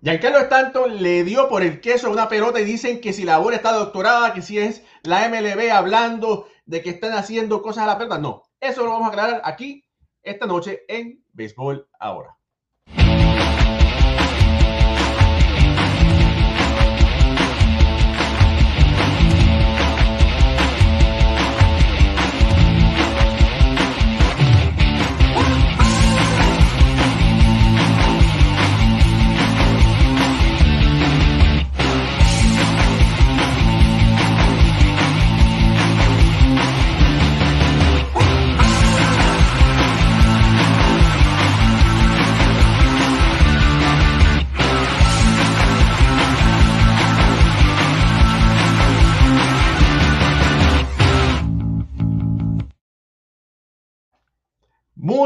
Giancarlo Stanton le dio por el queso una pelota y dicen que si la bola está doctorada, que si es la MLB hablando de que están haciendo cosas a la pelota. No, eso lo vamos a aclarar aquí esta noche en Béisbol Ahora.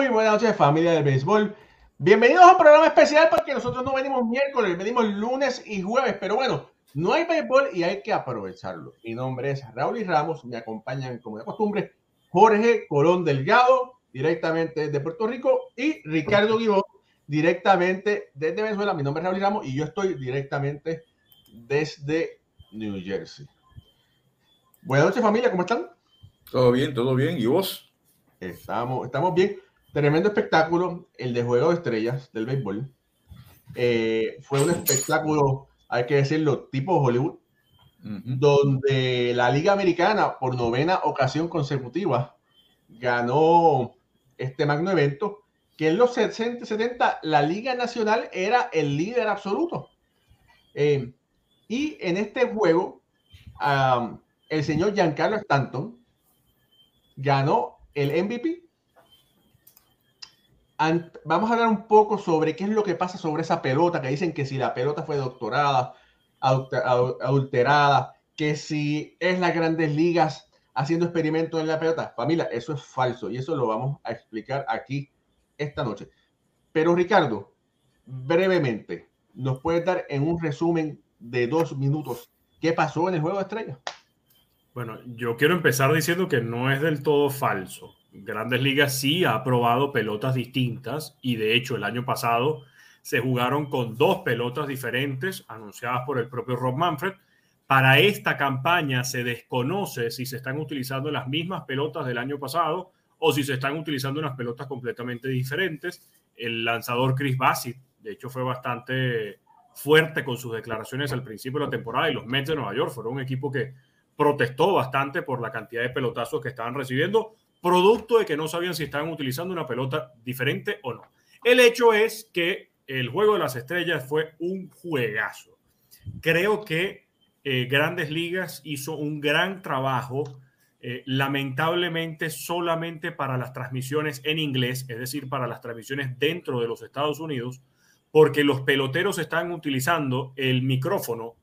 Muy buenas noches, familia del béisbol. Bienvenidos a un programa especial porque nosotros no venimos miércoles, venimos lunes y jueves, pero bueno, no hay béisbol y hay que aprovecharlo. Mi nombre es Raúl y Ramos, me acompañan como de costumbre Jorge Colón Delgado, directamente de Puerto Rico, y Ricardo Guibón, directamente desde Venezuela. Mi nombre es Raúl y Ramos y yo estoy directamente desde New Jersey. Buenas noches, familia, ¿cómo están? Todo bien, todo bien. ¿Y vos? Estamos, estamos bien. Tremendo espectáculo, el de Juego de Estrellas del béisbol. Eh, fue un espectáculo, hay que decirlo, tipo Hollywood, donde la Liga Americana, por novena ocasión consecutiva, ganó este magno evento, que en los 60 70 la Liga Nacional era el líder absoluto. Eh, y en este juego, el señor Giancarlo Stanton ganó el MVP. Vamos a hablar un poco sobre qué es lo que pasa sobre esa pelota, que dicen que si la pelota fue doctorada, adulterada, que si es las grandes ligas haciendo experimentos en la pelota. Familia, eso es falso y eso lo vamos a explicar aquí esta noche. Pero Ricardo, brevemente, ¿nos puedes dar en un resumen de dos minutos qué pasó en el juego de estrellas? Bueno, yo quiero empezar diciendo que no es del todo falso. Grandes Ligas sí ha probado pelotas distintas y de hecho el año pasado se jugaron con dos pelotas diferentes anunciadas por el propio Rob Manfred. Para esta campaña se desconoce si se están utilizando las mismas pelotas del año pasado o si se están utilizando unas pelotas completamente diferentes. El lanzador Chris Bassett, de hecho, fue bastante fuerte con sus declaraciones al principio de la temporada y los Mets de Nueva York fueron un equipo que protestó bastante por la cantidad de pelotazos que estaban recibiendo, producto de que no sabían si estaban utilizando una pelota diferente o no. El hecho es que el juego de las estrellas fue un juegazo. Creo que eh, Grandes Ligas hizo un gran trabajo, eh, lamentablemente solamente para las transmisiones en inglés, es decir, para las transmisiones dentro de los Estados Unidos, porque los peloteros están utilizando el micrófono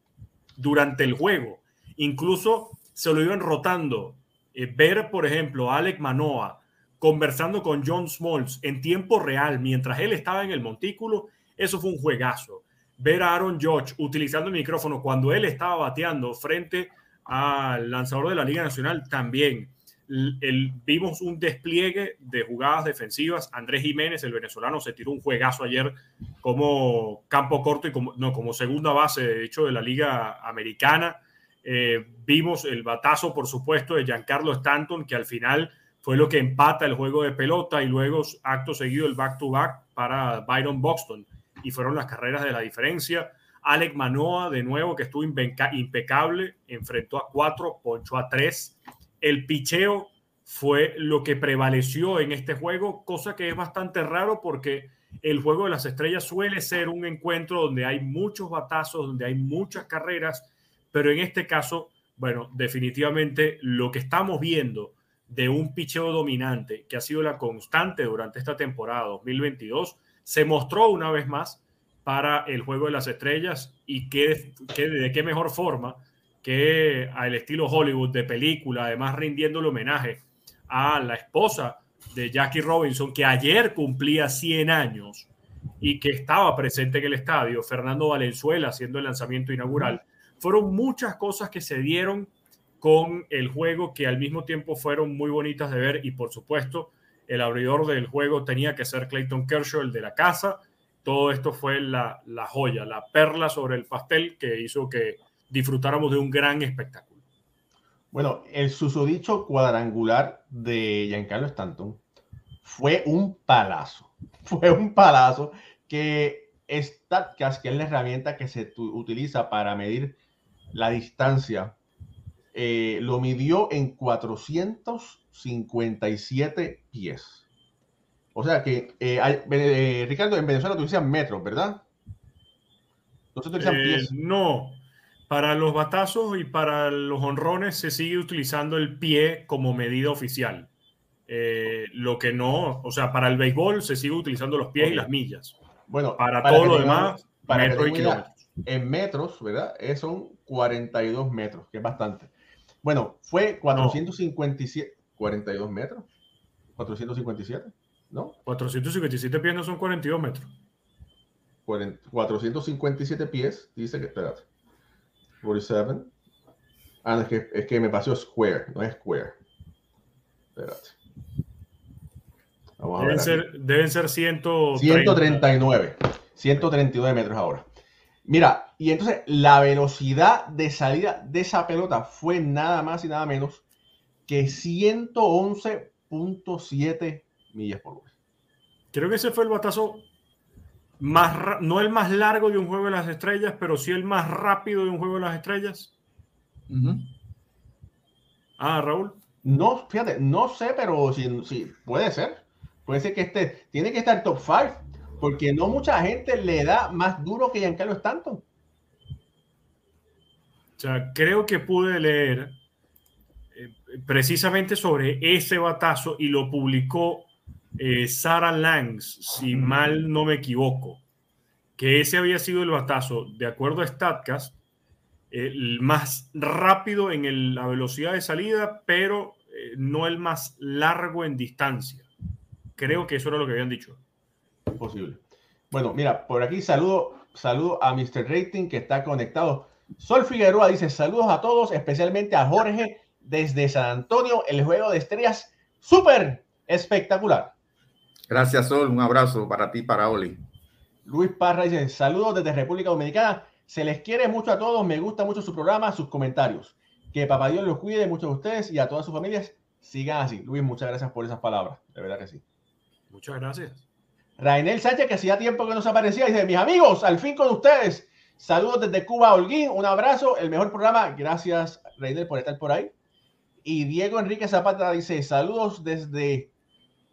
durante el juego Incluso se lo iban rotando. Eh, ver, por ejemplo, a Alec Manoa conversando con John Smalls en tiempo real mientras él estaba en el montículo, eso fue un juegazo. Ver a Aaron George utilizando el micrófono cuando él estaba bateando frente al lanzador de la Liga Nacional también. El, vimos un despliegue de jugadas defensivas. Andrés Jiménez, el venezolano, se tiró un juegazo ayer como campo corto y como, no, como segunda base, de hecho, de la Liga Americana. Eh, vimos el batazo, por supuesto, de Giancarlo Stanton, que al final fue lo que empata el juego de pelota y luego, acto seguido, el back-to-back para Byron Buxton. Y fueron las carreras de la diferencia. Alec Manoa, de nuevo, que estuvo impecable, enfrentó a cuatro, poncho a tres. El picheo fue lo que prevaleció en este juego, cosa que es bastante raro porque el juego de las estrellas suele ser un encuentro donde hay muchos batazos, donde hay muchas carreras pero en este caso, bueno, definitivamente lo que estamos viendo de un picheo dominante que ha sido la constante durante esta temporada 2022 se mostró una vez más para el juego de las estrellas y que, de qué mejor forma que al estilo Hollywood de película, además rindiendo el homenaje a la esposa de Jackie Robinson, que ayer cumplía 100 años y que estaba presente en el estadio, Fernando Valenzuela haciendo el lanzamiento inaugural fueron muchas cosas que se dieron con el juego que al mismo tiempo fueron muy bonitas de ver y por supuesto el abridor del juego tenía que ser Clayton Kershaw, el de la casa. todo esto fue la, la joya, la perla sobre el pastel que hizo que disfrutáramos de un gran espectáculo. Bueno, el susodicho cuadrangular de Giancarlo Stanton fue un palazo. Fue un palazo que StatCast, que es la herramienta que se utiliza para medir la distancia, eh, lo midió en 457 pies. O sea que, eh, eh, Ricardo, en Venezuela utilizan metros, ¿verdad? No se utilizan pies. No, para los batazos y para los honrones se sigue utilizando el pie como medida oficial. lo que no, o sea, para el béisbol se sigue utilizando los pies y las millas. Bueno, para, todo lo demás, para metros y kilómetros. En metros, ¿verdad? son 42 metros, que es bastante. Bueno, fue 457, 42 metros. 457, ¿no? 457 pies no son 42 metros. 457 pies, dice que, espérate. 47. Ah, es que, es que me pasó square, no es square. Espérate. deben, ser, deben ser 139. 139 metros ahora. Mira, y entonces la velocidad de salida de esa pelota fue nada más y nada menos que 111.7 millas por hora. Creo que ese fue el batazo más, no el más largo de un juego de las estrellas, pero sí el más rápido de un juego de las estrellas. Ah, Raúl. No, fíjate, no sé, pero sí, sí, puede ser. Puede ser que este, tiene que estar top 5 porque no mucha gente le da más duro que Giancarlo Stanton. O sea, creo que pude leer eh, precisamente sobre ese batazo y lo publicó eh, Sarah Langs, si mal no me equivoco, que ese había sido el batazo, de acuerdo a StatCast, el más rápido en la velocidad de salida, pero eh, no el más largo en distancia. Creo que eso era lo que habían dicho posible. Bueno, mira, por aquí saludo, saludo a Mr. Rating que está conectado. Sol Figueroa dice saludos a todos, especialmente a Jorge desde San Antonio, el juego de estrellas súper espectacular. Gracias, Sol. Un abrazo para ti, para Oli. Luis Parra dice saludos desde República Dominicana. Se les quiere mucho a todos. Me gusta mucho su programa, sus comentarios. Que papá Dios los cuide mucho a ustedes y a todas sus familias. Sigan así. Luis, muchas gracias por esas palabras. De verdad que sí. Muchas gracias. Rainel Sánchez, que hacía tiempo que no se aparecía, dice, mis amigos, al fin con ustedes. Saludos desde Cuba, Holguín. Un abrazo, el mejor programa. Gracias, Rainel, por estar por ahí. Y Diego Enrique Zapata dice, saludos desde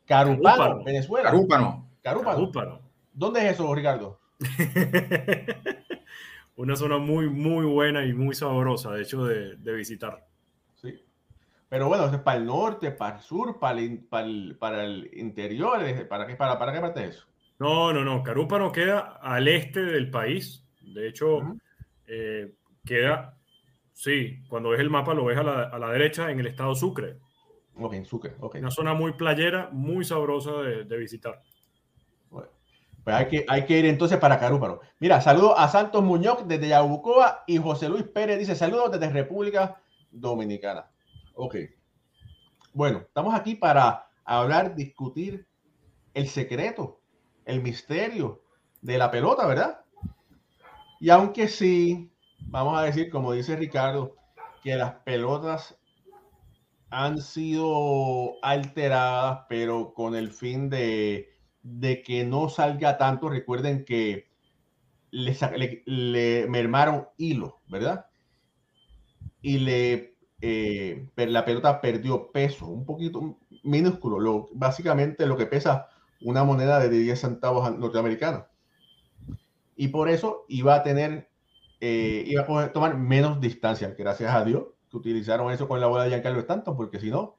Carúpano, Venezuela. Carúpano. Carúpano. ¿Dónde es eso, Ricardo? Una zona muy, muy buena y muy sabrosa, de hecho, de, de visitar. Pero bueno, es para el norte, para el sur, para el, para el, interior. ¿Para qué, para, para qué parte es eso? No, no, no. Carúpano queda al este del país. De hecho, eh, queda, sí, cuando ves el mapa lo ves a la, a la, derecha en el estado Sucre. Ok, en Sucre, ok. Una zona muy playera, muy sabrosa de, de visitar. Bueno, pues hay que, hay que ir entonces para Carúpano. Mira, saludo a Santos Muñoz desde Yabucoa y José Luis Pérez dice saludos desde República Dominicana. Ok. Bueno, estamos aquí para hablar, discutir el secreto, el misterio de la pelota, ¿verdad? Y aunque sí, vamos a decir, como dice Ricardo, que las pelotas han sido alteradas, pero con el fin de, que no salga tanto. Recuerden que le, le mermaron hilo, ¿verdad? Y le eh, la pelota perdió peso, un poquito minúsculo, lo, básicamente lo que pesa una moneda de 10 centavos norteamericana. Y por eso iba a tener, eh, iba a poder tomar menos distancia, gracias a Dios que utilizaron eso con la bola de Giancarlo Stanton, porque si no.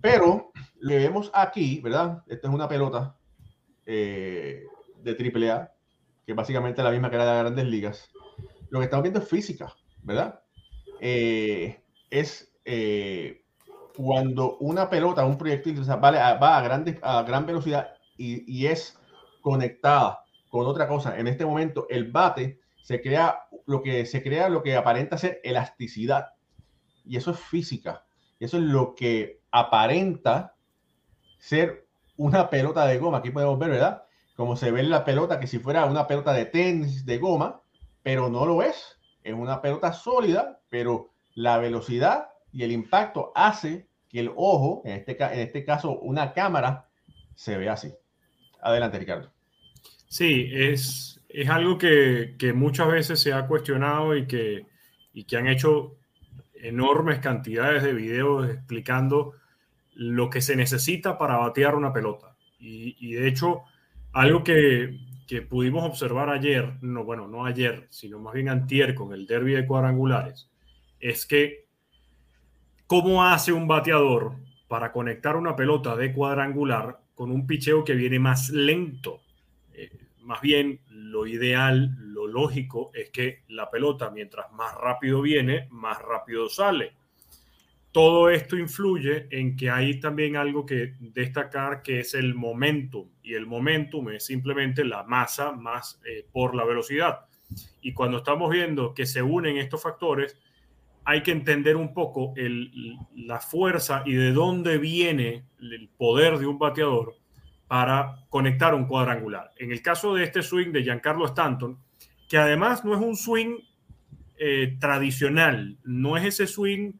Pero le vemos aquí, ¿verdad? Esta es una pelota eh, de AAA, que básicamente es la misma que la de las grandes ligas. Lo que estamos viendo es física, ¿verdad? Eh, es eh, cuando una pelota, un proyectil, va a, grandes, a gran velocidad y, es conectada con otra cosa. En este momento, el bate se crea lo que se crea lo que aparenta ser elasticidad. Y eso es física. Eso es lo que aparenta ser una pelota de goma. Aquí podemos ver, ¿verdad? como se ve en la pelota, que si fuera una pelota de tenis, de goma, pero no lo es. Es una pelota sólida, pero la velocidad y el impacto hace que el ojo, en este, en este caso una cámara, se vea así. Adelante, Ricardo. Sí, es, es algo que, que muchas veces se ha cuestionado y que, y que han hecho enormes cantidades de videos explicando lo que se necesita para batear una pelota. Y, y de hecho, algo que, que, pudimos observar ayer, no, bueno, no ayer, sino más bien antier con el derby de cuadrangulares, es que cómo hace un bateador para conectar una pelota de cuadrangular con un picheo que viene más lento. Eh, más bien, lo ideal, lo lógico es que la pelota, mientras más rápido viene, más rápido sale. Todo esto influye en que hay también algo que destacar que es el momentum. Y el momentum es simplemente la masa más eh, por la velocidad. Y cuando estamos viendo que se unen estos factores, hay que entender un poco la fuerza y de dónde viene el poder de un bateador para conectar un cuadrangular. En el caso de este swing de Giancarlo Stanton, que además no es un swing eh, tradicional, no es ese swing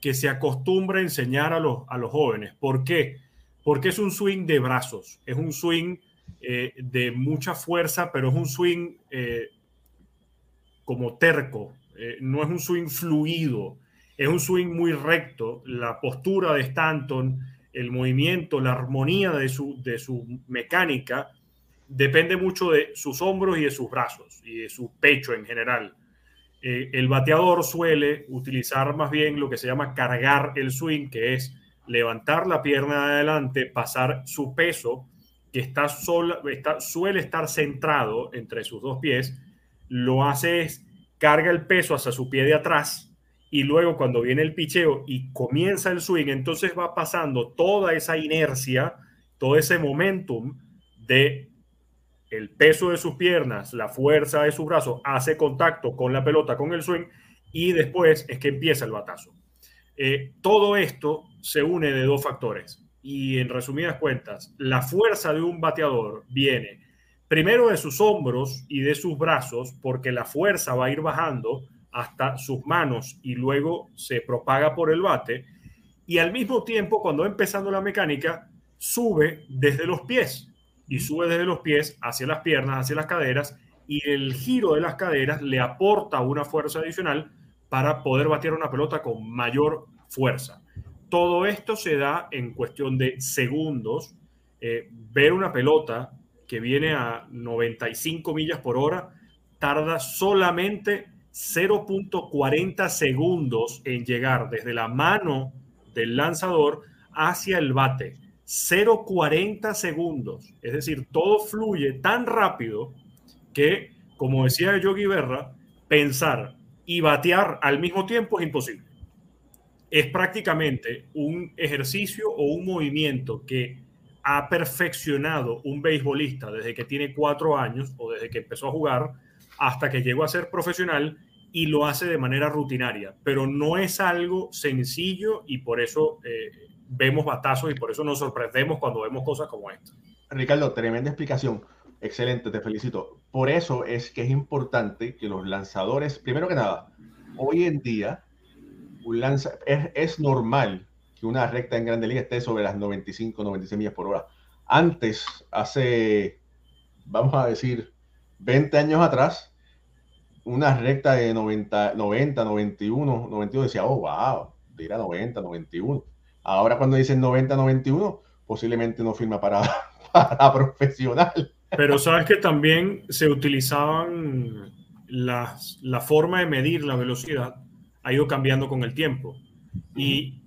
que se acostumbra a enseñar a los, a los jóvenes. ¿Por qué? Porque es un swing de brazos, es un swing eh, de mucha fuerza, pero es un swing eh, como terco, eh, no es un swing fluido, es un swing muy recto. La postura de Stanton, el movimiento, la armonía de su, de su mecánica depende mucho de sus hombros y de sus brazos y de su pecho en general. Eh, el bateador suele utilizar más bien lo que se llama cargar el swing, que es levantar la pierna de adelante, pasar su peso, que está, está suele estar centrado entre sus dos pies, lo hace es carga el peso hacia su pie de atrás y luego cuando viene el picheo y comienza el swing, entonces va pasando toda esa inercia, todo ese momentum de el peso de sus piernas, la fuerza de su brazo, hace contacto con la pelota, con el swing, y después es que empieza el batazo. Eh, todo esto se une de dos factores. Y en resumidas cuentas, la fuerza de un bateador viene primero de sus hombros y de sus brazos, porque la fuerza va a ir bajando hasta sus manos y luego se propaga por el bate. Y al mismo tiempo, cuando va empezando la mecánica, sube desde los pies y sube desde los pies hacia las piernas, hacia las caderas, y el giro de las caderas le aporta una fuerza adicional para poder batir una pelota con mayor fuerza. Todo esto se da en cuestión de segundos. Eh, ver una pelota que viene a 95 millas por hora, tarda solamente 0.40 segundos en llegar desde la mano del lanzador hacia el bate. 0.40 segundos. Es decir, todo fluye tan rápido que, como decía Yogi Berra, pensar y batear al mismo tiempo es imposible. Es prácticamente un ejercicio o un movimiento que ha perfeccionado un beisbolista desde que tiene cuatro años o desde que empezó a jugar hasta que llegó a ser profesional y lo hace de manera rutinaria, pero no es algo sencillo y por eso eh, vemos batazos y por eso nos sorprendemos cuando vemos cosas como esta. Ricardo, tremenda explicación. Excelente, te felicito. Por eso es que es importante que los lanzadores, primero que nada, hoy en día un lanza, es, es normal que una recta en Grande Liga esté sobre las 95, 96 millas por hora. Antes, hace, vamos a decir, 20 años atrás, una recta de 90, 90 91, 91 decía, oh, wow, dirá 90, 91. Ahora cuando dicen 90, 91, posiblemente no firma para, para profesional. Pero sabes que también se utilizaban las, la forma de medir la velocidad, ha ido cambiando con el tiempo. Y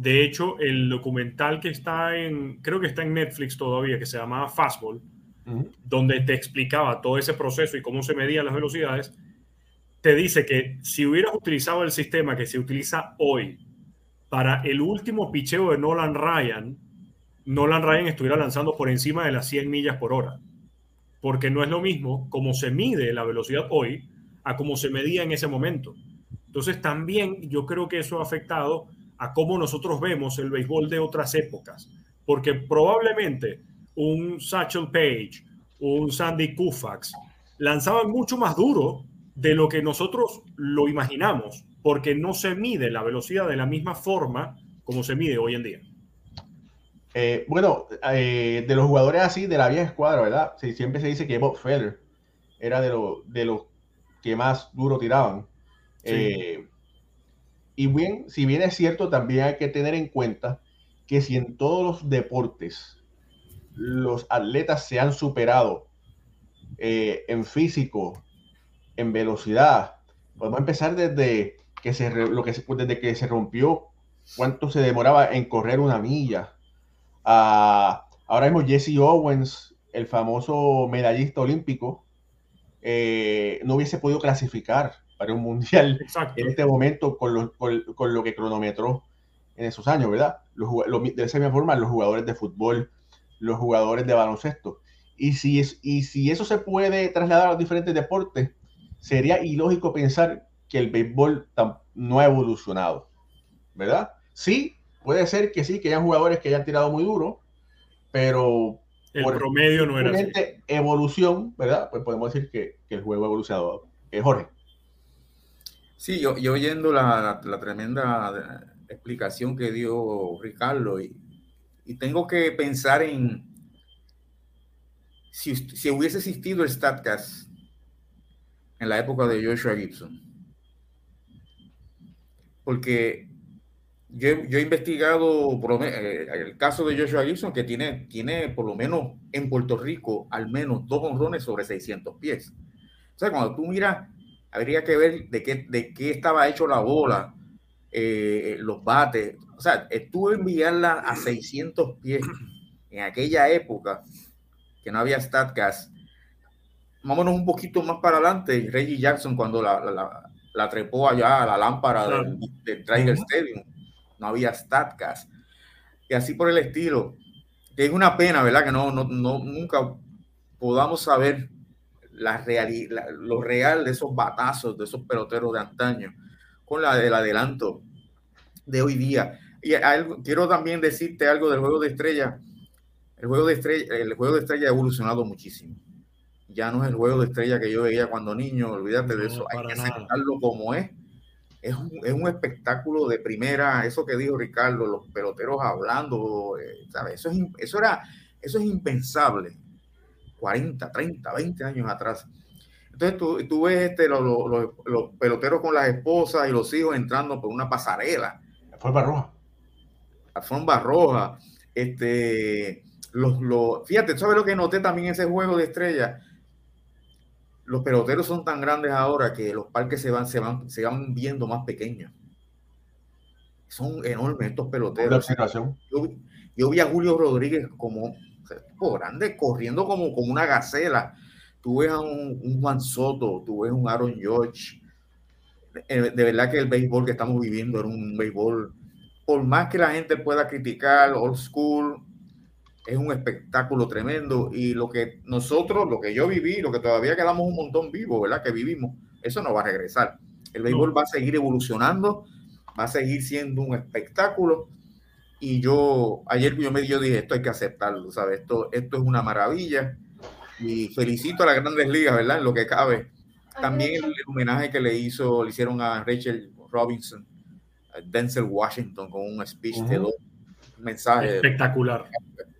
de hecho, el documental que está en, creo que está en Netflix todavía, que se llamaba Fastball, donde te explicaba todo ese proceso y cómo se medían las velocidades, te dice que si hubieras utilizado el sistema que se utiliza hoy para el último picheo de Nolan Ryan, Nolan Ryan estuviera lanzando por encima de las 100 millas por hora. Porque no es lo mismo como se mide la velocidad hoy a cómo se medía en ese momento. Entonces también yo creo que eso ha afectado a cómo nosotros vemos el béisbol de otras épocas. Porque probablemente un Satchel Page, un Sandy Koufax, lanzaban mucho más duro de lo que nosotros lo imaginamos, porque no se mide la velocidad de la misma forma como se mide hoy en día. Eh, bueno, eh, de los jugadores así de la vieja escuadra, ¿verdad? Sí, siempre se dice que Bob Feller era de, de los que más duro tiraban. Eh, y bien, si bien es cierto, también hay que tener en cuenta que si en todos los deportes los atletas se han superado en físico, en velocidad, podemos empezar desde que se, lo que desde que se rompió, cuánto se demoraba en correr una milla. Ahora mismo Jesse Owens, el famoso medallista olímpico, eh, no hubiese podido clasificar para un mundial en este momento con lo, con, lo, que cronometró en esos años, ¿verdad? Los, de esa misma forma, los jugadores de fútbol, los jugadores de baloncesto. Y si, es, y si eso se puede trasladar a los diferentes deportes, sería ilógico pensar que el béisbol no ha evolucionado, ¿verdad? Sí, puede ser que sí, que hayan jugadores que hayan tirado muy duro, pero el promedio no era así. evolución, ¿verdad? Pues podemos decir que, el juego ha evolucionado. Eh, Jorge. Sí, yo, yo oyendo la, tremenda explicación que dio Ricardo y, tengo que pensar en si, si hubiese existido el StatCast en la época de Joshua Gibson. Porque yo, he investigado eh, el caso de Joshua Gibson, que tiene, tiene por lo menos en Puerto Rico al menos dos honrones sobre 600 pies. O sea, cuando tú miras, habría que ver de qué, de qué estaba hecho la bola, eh, los bates. O sea, estuve enviarla a 600 pies en aquella época que no había StatCast. Vámonos un poquito más para adelante. Reggie Jackson, cuando la, la, trepó allá a la lámpara del, del Tiger Stadium no había StatCast, y así por el estilo. Es una pena, ¿verdad? Que no, no, nunca podamos saber la lo real de esos batazos, de esos peloteros de antaño, con la del adelanto de hoy día. Y algo, quiero también decirte algo del juego de estrella. El juego de estrella, el juego de estrella ha evolucionado muchísimo. Ya no es el juego de estrella que yo veía cuando niño, olvídate de eso. Hay que aceptarlo como es es un, espectáculo de primera, eso que dijo Ricardo, los peloteros hablando, eh, Eso, es, eso, era, eso es impensable 40, 30, 20 años atrás. Entonces tú, tú ves este, los, los, peloteros con las esposas y los hijos entrando por una pasarela. Alfombra roja. Alfombra roja. Este, los, los, fíjate, ¿sabes lo que noté también en ese juego de estrellas? los peloteros son tan grandes ahora que los parques se van, se van, se van viendo más pequeños. Son enormes estos peloteros. Yo, yo, vi a Julio Rodríguez como grande, corriendo como, como una gacela. Tú ves a un, Juan Soto, tú ves a un Aaron George. Eh, de verdad que el béisbol que estamos viviendo era un béisbol, por más que la gente pueda criticar old school, es un espectáculo tremendo y lo que nosotros, lo que yo viví, lo que todavía quedamos un montón vivos, ¿verdad? Que vivimos, eso no va a regresar. El béisbol va a seguir evolucionando, va a seguir siendo un espectáculo y yo, ayer yo me yo dije, esto hay que aceptarlo, ¿sabes? Esto, esto es una maravilla y felicito a las grandes ligas, ¿verdad? En lo que cabe. También el, homenaje que le hizo, le hicieron a Rachel Robinson, a Denzel Washington con un speech de dos mensajes. Espectacular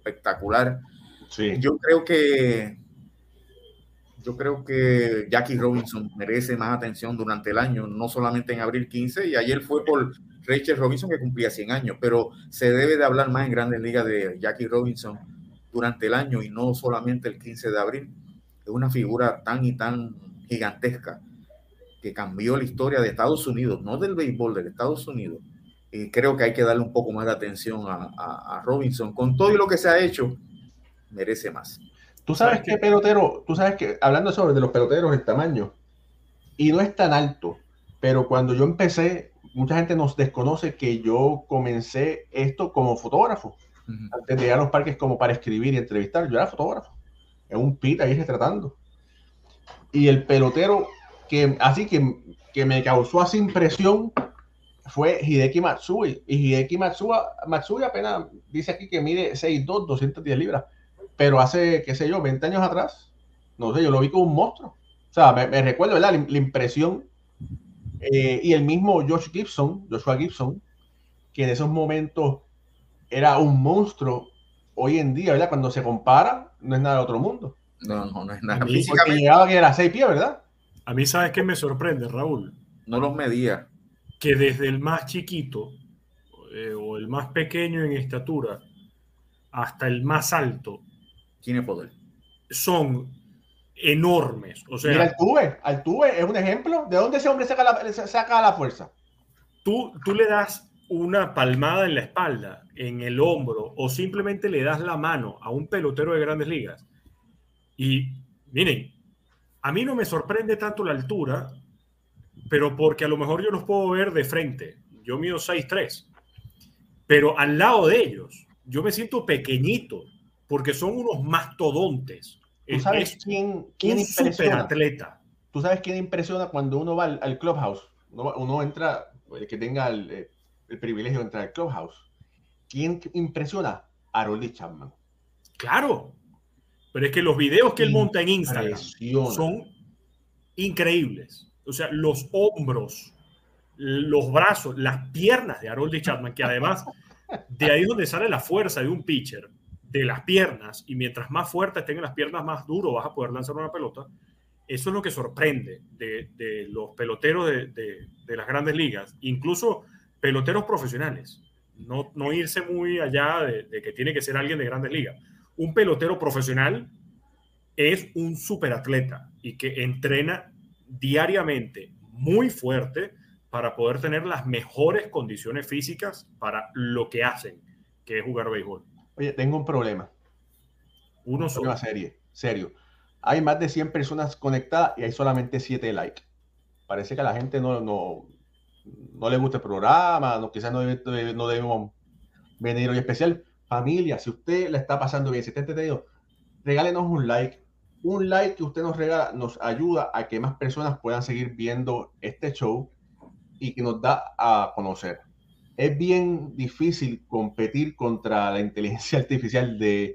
espectacular. Yo creo que yo creo que Jackie Robinson merece más atención durante el año, no solamente en abril 15, y ayer fue por Rachel Robinson que cumplía 100 años, pero se debe de hablar más en grandes ligas de Jackie Robinson durante el año y no solamente el 15 de abril. Es una figura tan y tan gigantesca que cambió la historia de Estados Unidos, no del béisbol, de Estados Unidos, y creo que hay que darle un poco más de atención a, Robinson. Con todo y lo que se ha hecho, merece más. Tú sabes que pelotero, tú sabes que hablando sobre de los peloteros, el tamaño, y no es tan alto, pero cuando yo empecé, mucha gente nos desconoce que yo comencé esto como fotógrafo. Antes de ir a los parques como para escribir y entrevistar, yo era fotógrafo. En un pit ahí retratando. Y el pelotero que así que, que me causó así impresión fue Hideki Matsui. Y Hideki Matsui, Matsui apenas dice aquí que mide 6'2, 210 libras. Pero hace, qué sé yo, 20 años atrás, no sé, yo lo vi como un monstruo. O sea, me, recuerdo, ¿verdad? La, impresión. Eh, y el mismo Josh Gibson, Joshua Gibson, que en esos momentos era un monstruo, hoy en día, ¿verdad? Cuando se compara, no es nada de otro mundo. No, no, no es nada. Porque llegaba que era 6 pies, ¿verdad? A mí, ¿sabes qué me sorprende, Raúl? No los medía. Que desde el más chiquito eh, o el más pequeño en estatura hasta el más alto. Tiene poder. Son enormes. O sea, Mira, Altuve, Altuve es un ejemplo. ¿De dónde ese hombre saca la, saca la fuerza? Tú, tú le das una palmada en la espalda, en el hombro, o simplemente le das la mano a un pelotero de grandes ligas. Y miren, a mí no me sorprende tanto la altura, pero porque a lo mejor yo los puedo ver de frente. Yo mido 6'3, pero al lado de ellos, yo me siento pequeñito, porque son unos mastodontes. ¿Tú sabes quién, quién impresiona? atleta. ¿Tú sabes quién impresiona cuando uno va al, clubhouse? Uno, entra, el que tenga el, privilegio de entrar al clubhouse. ¿Quién impresiona? Harold Chapman. Claro, pero es que los videos que él monta en Instagram son increíbles. O sea, los hombros, los brazos, las piernas de Harold Chapman, que además de ahí es donde sale la fuerza de un pitcher, de las piernas, y mientras más fuertes tengan las piernas, más duro vas a poder lanzar una pelota. Eso es lo que sorprende de, los peloteros de, las grandes ligas, incluso peloteros profesionales. No, no irse muy allá de, que tiene que ser alguien de grandes ligas. Un pelotero profesional es un superatleta y que entrena diariamente muy fuerte para poder tener las mejores condiciones físicas para lo que hacen, que es jugar béisbol. Oye, tengo un problema. Uno solo. Una serie, serio. Hay más de 100 personas conectadas y hay solamente 7 likes. Parece que a la gente no, no, no le gusta el programa, no, quizás no, no debemos venir hoy especial. Familia, si usted le está pasando bien, si está entretenido, regálenos un like. Un like que usted nos regala nos ayuda a que más personas puedan seguir viendo este show y que nos da a conocer. Es bien difícil competir contra la inteligencia artificial de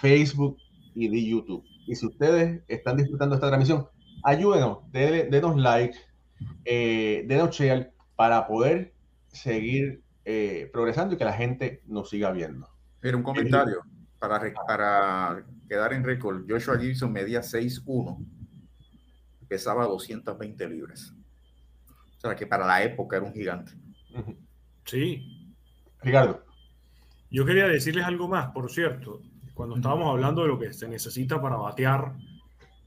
Facebook y de YouTube. Y si ustedes están disfrutando esta transmisión, ayúdenos, denos like, eh, denos share para poder seguir eh, progresando y que la gente nos siga viendo. Pero un comentario para, para quedar en récord. Joshua Gibson medía 6'1, pesaba 220 libras. O sea, que para la época era un gigante. Sí. Ricardo. Yo quería decirles algo más, por cierto. Cuando estábamos hablando de lo que se necesita para batear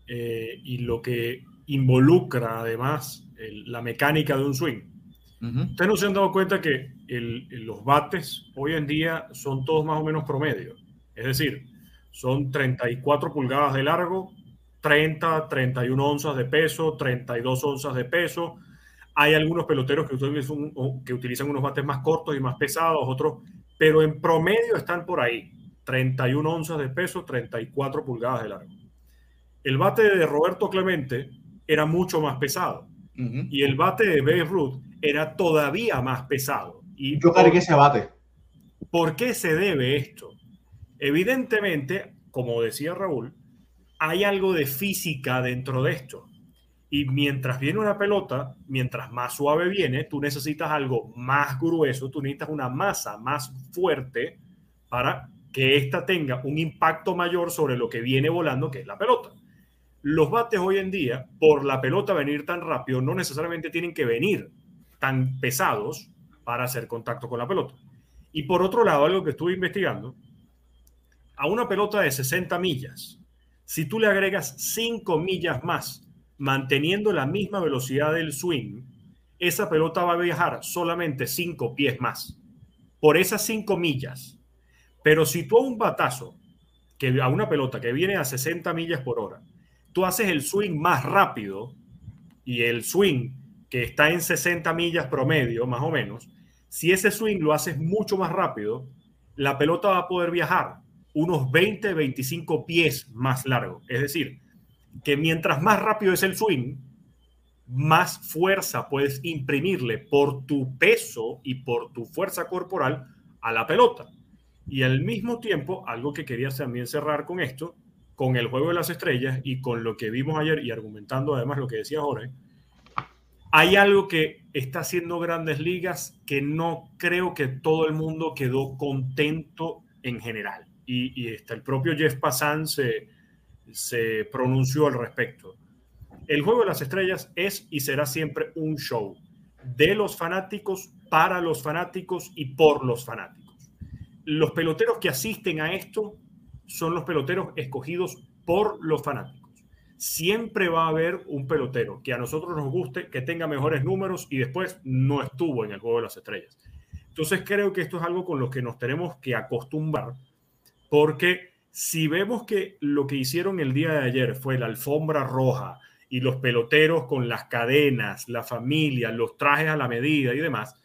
eh, y lo que involucra además la mecánica de un swing. Ustedes no se han dado cuenta que los bates hoy en día son todos más o menos promedio. Es decir, son 34 pulgadas de largo, 30, 31 onzas de peso, 32 onzas de peso, hay algunos peloteros que utilizan, que utilizan unos bates más cortos y más pesados, otros, pero en promedio están por ahí. 31 onzas de peso, 34 pulgadas de largo. El bate de Roberto Clemente era mucho más pesado. Y el bate de Babe Ruth era todavía más pesado. Y Yo cargué ese bate. ¿Por qué se debe esto? Evidentemente, como decía Raúl, hay algo de física dentro de esto. Y mientras viene una pelota, mientras más suave viene, tú necesitas algo más grueso, tú necesitas una masa más fuerte para que ésta tenga un impacto mayor sobre lo que viene volando, que es la pelota. Los bates hoy en día, por la pelota venir tan rápido, no necesariamente tienen que venir tan pesados para hacer contacto con la pelota. Y por otro lado, algo que estuve investigando, a una pelota de 60 millas, si tú le agregas 5 millas más manteniendo la misma velocidad del swing, esa pelota va a viajar solamente cinco pies más, por esas cinco millas. Pero si tú a un batazo, que a una pelota que viene a 60 millas por hora, tú haces el swing más rápido y el swing que está en 60 millas promedio, más o menos, si ese swing lo haces mucho más rápido, la pelota va a poder viajar unos 20, 25 pies más largo. Es decir, que mientras más rápido es el swing, más fuerza puedes imprimirle por tu peso y por tu fuerza corporal a la pelota. Y al mismo tiempo, algo que quería también cerrar con esto, con el juego de las estrellas y con lo que vimos ayer y argumentando además lo que decía Jorge, hay algo que está haciendo grandes ligas que no creo que todo el mundo quedó contento en general. Y, está el propio Jeff Passan se, se pronunció al respecto. El juego de las estrellas es y será siempre un show de los fanáticos, para los fanáticos y por los fanáticos. Los peloteros que asisten a esto son los peloteros escogidos por los fanáticos siempre va a haber un pelotero que a nosotros nos guste, que tenga mejores números y después no estuvo en el juego de las estrellas. Entonces creo que esto es algo con lo que nos tenemos que acostumbrar, porque si vemos que lo que hicieron el día de ayer fue la alfombra roja y los peloteros con las cadenas, la familia, los trajes a la medida y demás,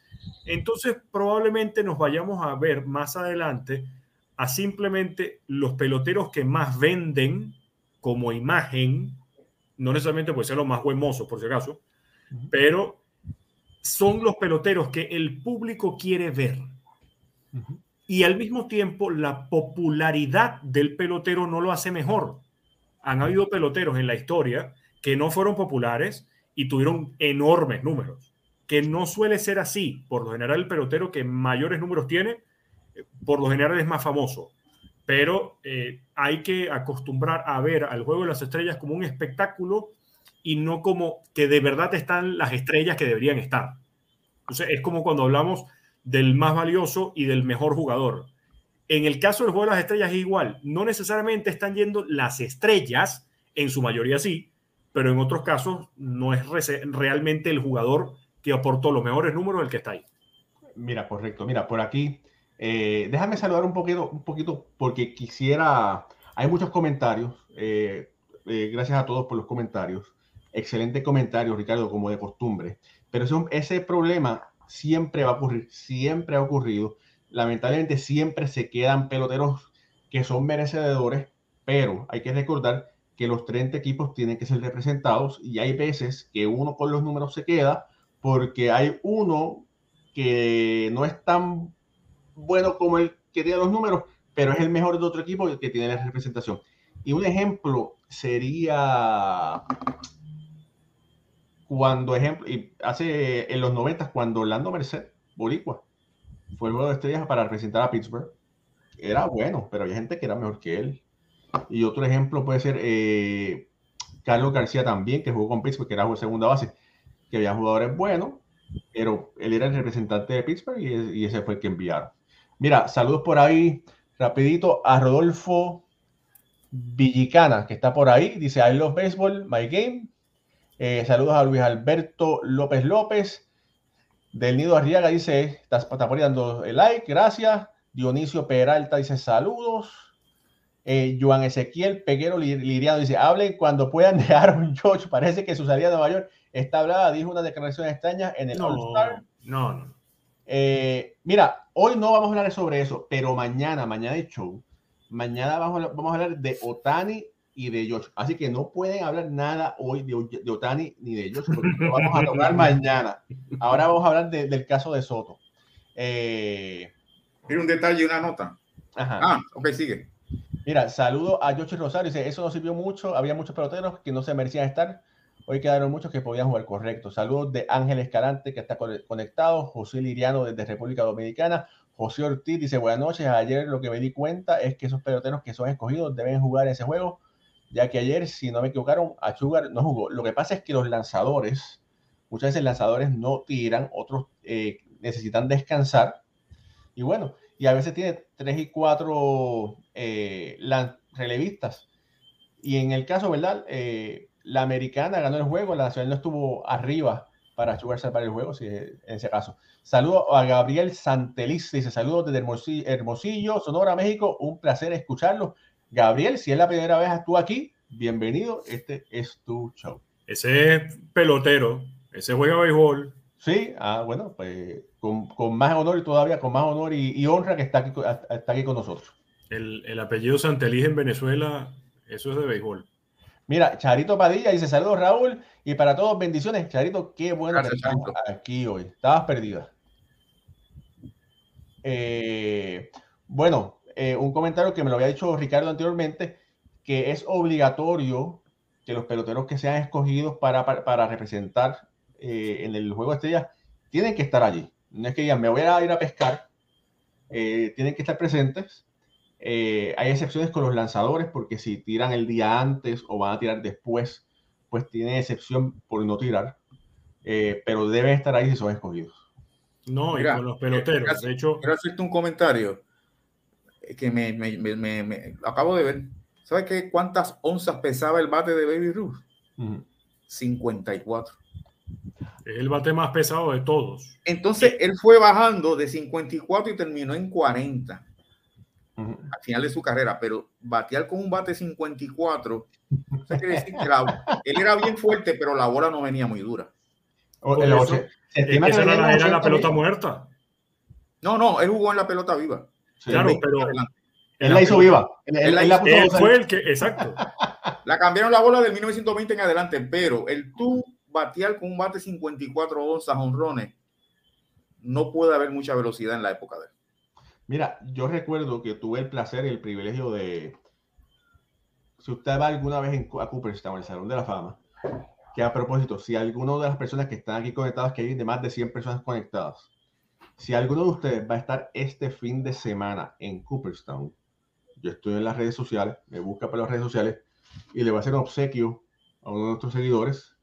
entonces probablemente nos vayamos a ver más adelante a simplemente los peloteros que más venden como imagen, no necesariamente puede ser los más buen por si acaso, pero son los peloteros que el público quiere ver. Y al mismo tiempo, la popularidad del pelotero no lo hace mejor. Han habido peloteros en la historia que no fueron populares y tuvieron enormes números, que no suele ser así. Por lo general, el pelotero que mayores números tiene, eh, por lo general es más famoso pero eh, hay que acostumbrar a ver al juego de las estrellas como un espectáculo y no como que de verdad están las estrellas que deberían estar. Entonces es como cuando hablamos del más valioso y del mejor jugador. En el caso del juego de las estrellas es igual, no necesariamente están yendo las estrellas, en su mayoría sí, pero en otros casos no es realmente el jugador que aportó los mejores números el que está ahí. Mira, correcto. Mira, por aquí eh, déjame saludar un poquito, un poquito porque quisiera, hay muchos comentarios, eh, eh, gracias a todos por los comentarios, excelente comentario Ricardo, como de costumbre, pero ese, ese problema siempre va a ocurrir, siempre ha ocurrido, lamentablemente siempre se quedan peloteros que son merecedores, pero hay que recordar que los 30 equipos tienen que ser representados y hay veces que uno con los números se queda porque hay uno que no es tan bueno como el que tiene los números, pero es el mejor de otro equipo que tiene la representación. Y un ejemplo sería cuando, ejemplo, y hace en los 90 cuando Orlando Merced, Boricua, fue el juego de estrellas para representar a Pittsburgh. Era bueno, pero había gente que era mejor que él. Y otro ejemplo puede ser eh, Carlos García también, que jugó con Pittsburgh, que era segunda base, que había jugadores buenos, pero él era el representante de Pittsburgh y, y ese fue el que enviaron. Mira, saludos por ahí, rapidito, a Rodolfo Villicana, que está por ahí. Dice, I love baseball, my game. Eh, saludos a Luis Alberto López López. Del Nido Arriaga dice, está, está poniendo el like, gracias. Dionisio Peralta dice, saludos. Eh, Joan Ezequiel Peguero Liriano dice, hablen cuando puedan dejar un George. Parece que su salida de Nueva York está hablada, dijo una declaración extraña en el All-Star. No, no. Eh, mira, hoy no vamos a hablar sobre eso, pero mañana, mañana de show, mañana vamos a, vamos a hablar de Otani y de Josh. Así que no pueden hablar nada hoy de, de Otani ni de Josh, porque lo vamos a tocar mañana. Ahora vamos a hablar del caso de Soto. Eh, un detalle, una nota. Ah, ok, sigue. Mira, saludo a Josh Rosario. Dice, eso no sirvió mucho. Había muchos peloteros que no se merecían estar. Hoy quedaron muchos que podían jugar correcto. Saludos de Ángel Escalante, que está conectado. José Liriano, desde República Dominicana. José Ortiz dice: Buenas noches. Ayer lo que me di cuenta es que esos peloteros que son escogidos deben jugar ese juego, ya que ayer, si no me equivocaron, a Sugar no jugó. Lo que pasa es que los lanzadores, muchas veces lanzadores no tiran, otros eh, necesitan descansar. Y bueno, y a veces tiene tres y cuatro eh, relevistas. Y en el caso, ¿verdad? Eh, la americana ganó el juego, la nacional no estuvo arriba para jugarse para el juego, si en ese caso. Saludo a Gabriel Santeliz, dice saludos desde Hermosillo, Hermosillo, Sonora, México, un placer escucharlo. Gabriel, si es la primera vez que tú aquí, bienvenido, este es tu show. Ese es pelotero, ese juega béisbol. Sí, ah, bueno, pues con, más honor y todavía con más honor y, honra que está aquí, está aquí con nosotros. El, el apellido Santeliz en Venezuela, eso es de béisbol. Mira, Charito Padilla dice saludos Raúl y para todos bendiciones. Charito, qué bueno que estás aquí hoy. Estabas perdida. Eh, bueno, eh, un comentario que me lo había dicho Ricardo anteriormente. que es obligatorio que los peloteros que sean escogidos para, para, representar eh, en el juego de estrellas tienen que estar allí. No es que digan, me voy a ir a pescar, eh, tienen que estar presentes. Eh, hay excepciones con los lanzadores porque si tiran el día antes o van a tirar después, pues tiene excepción por no tirar, pero deben estar ahí si son escogidos. No, y con los peloteros. de hecho, quiero hacerte un comentario que me, me, me, me, acabo de ver. ¿Sabes qué? ¿Cuántas onzas pesaba el bate de Baby Ruth? 54. Es el bate más pesado de todos. Entonces, él fue bajando de 54 y terminó en 40 al final de su carrera, pero batear con un bate 54, quiere decir que él era bien fuerte, pero la bola no venía muy dura. esa era, la pelota muerta. No, no, él jugó en la pelota viva. Claro, pero él la hizo viva. Él, la fue el que, exacto. La cambiaron la bola del 1920 en adelante, pero el tú batear con un bate 54 onzas honrones, no puede haber mucha velocidad en la época de él. Mira, yo recuerdo que tuve el placer y el privilegio de. Si usted va alguna vez en, a Cooperstown, el Salón de la Fama, que a propósito, si alguno de las personas que están aquí conectadas, que hay de más de 100 personas conectadas, si alguno de ustedes va a estar este fin de semana en Cooperstown, yo estoy en las redes sociales, me busca por las redes sociales y le voy a hacer un obsequio a uno de nuestros seguidores,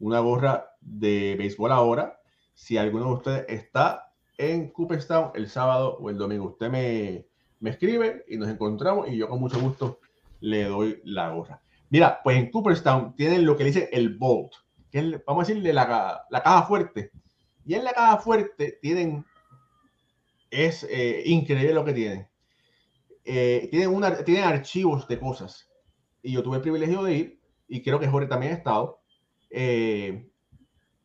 una gorra de béisbol ahora. Si alguno de ustedes está en Cooperstown el sábado o el domingo, usted me, me escribe y nos encontramos y yo con mucho gusto le doy la gorra. Mira, pues en Cooperstown tienen lo que dice el Bolt, que es, vamos a decirle la, la caja fuerte. Y en la caja fuerte tienen, es eh, increíble lo que tienen eh, tienen, una, tienen archivos de cosas. Y yo tuve el privilegio de ir, y creo que Jorge también ha estado. Eh,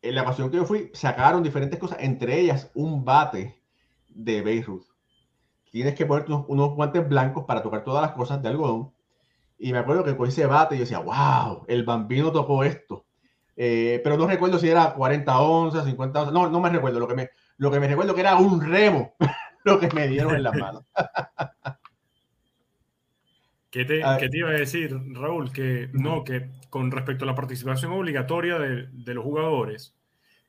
en la ocasión que yo fui, sacaron diferentes cosas, entre ellas un bate de Beirut. Tienes que poner unos, guantes blancos para tocar todas las cosas de algodón. Y me acuerdo que con ese bate yo decía, wow, el bambino tocó esto. Pero no recuerdo si era 40 onzas, 50 onzas. No, no me recuerdo. Lo que me, lo que me recuerdo que era un remo lo que me dieron en las manos. ¿Qué te, ¿Qué te, iba a decir, Raúl? Que no, que con respecto a la participación obligatoria de, de, los jugadores,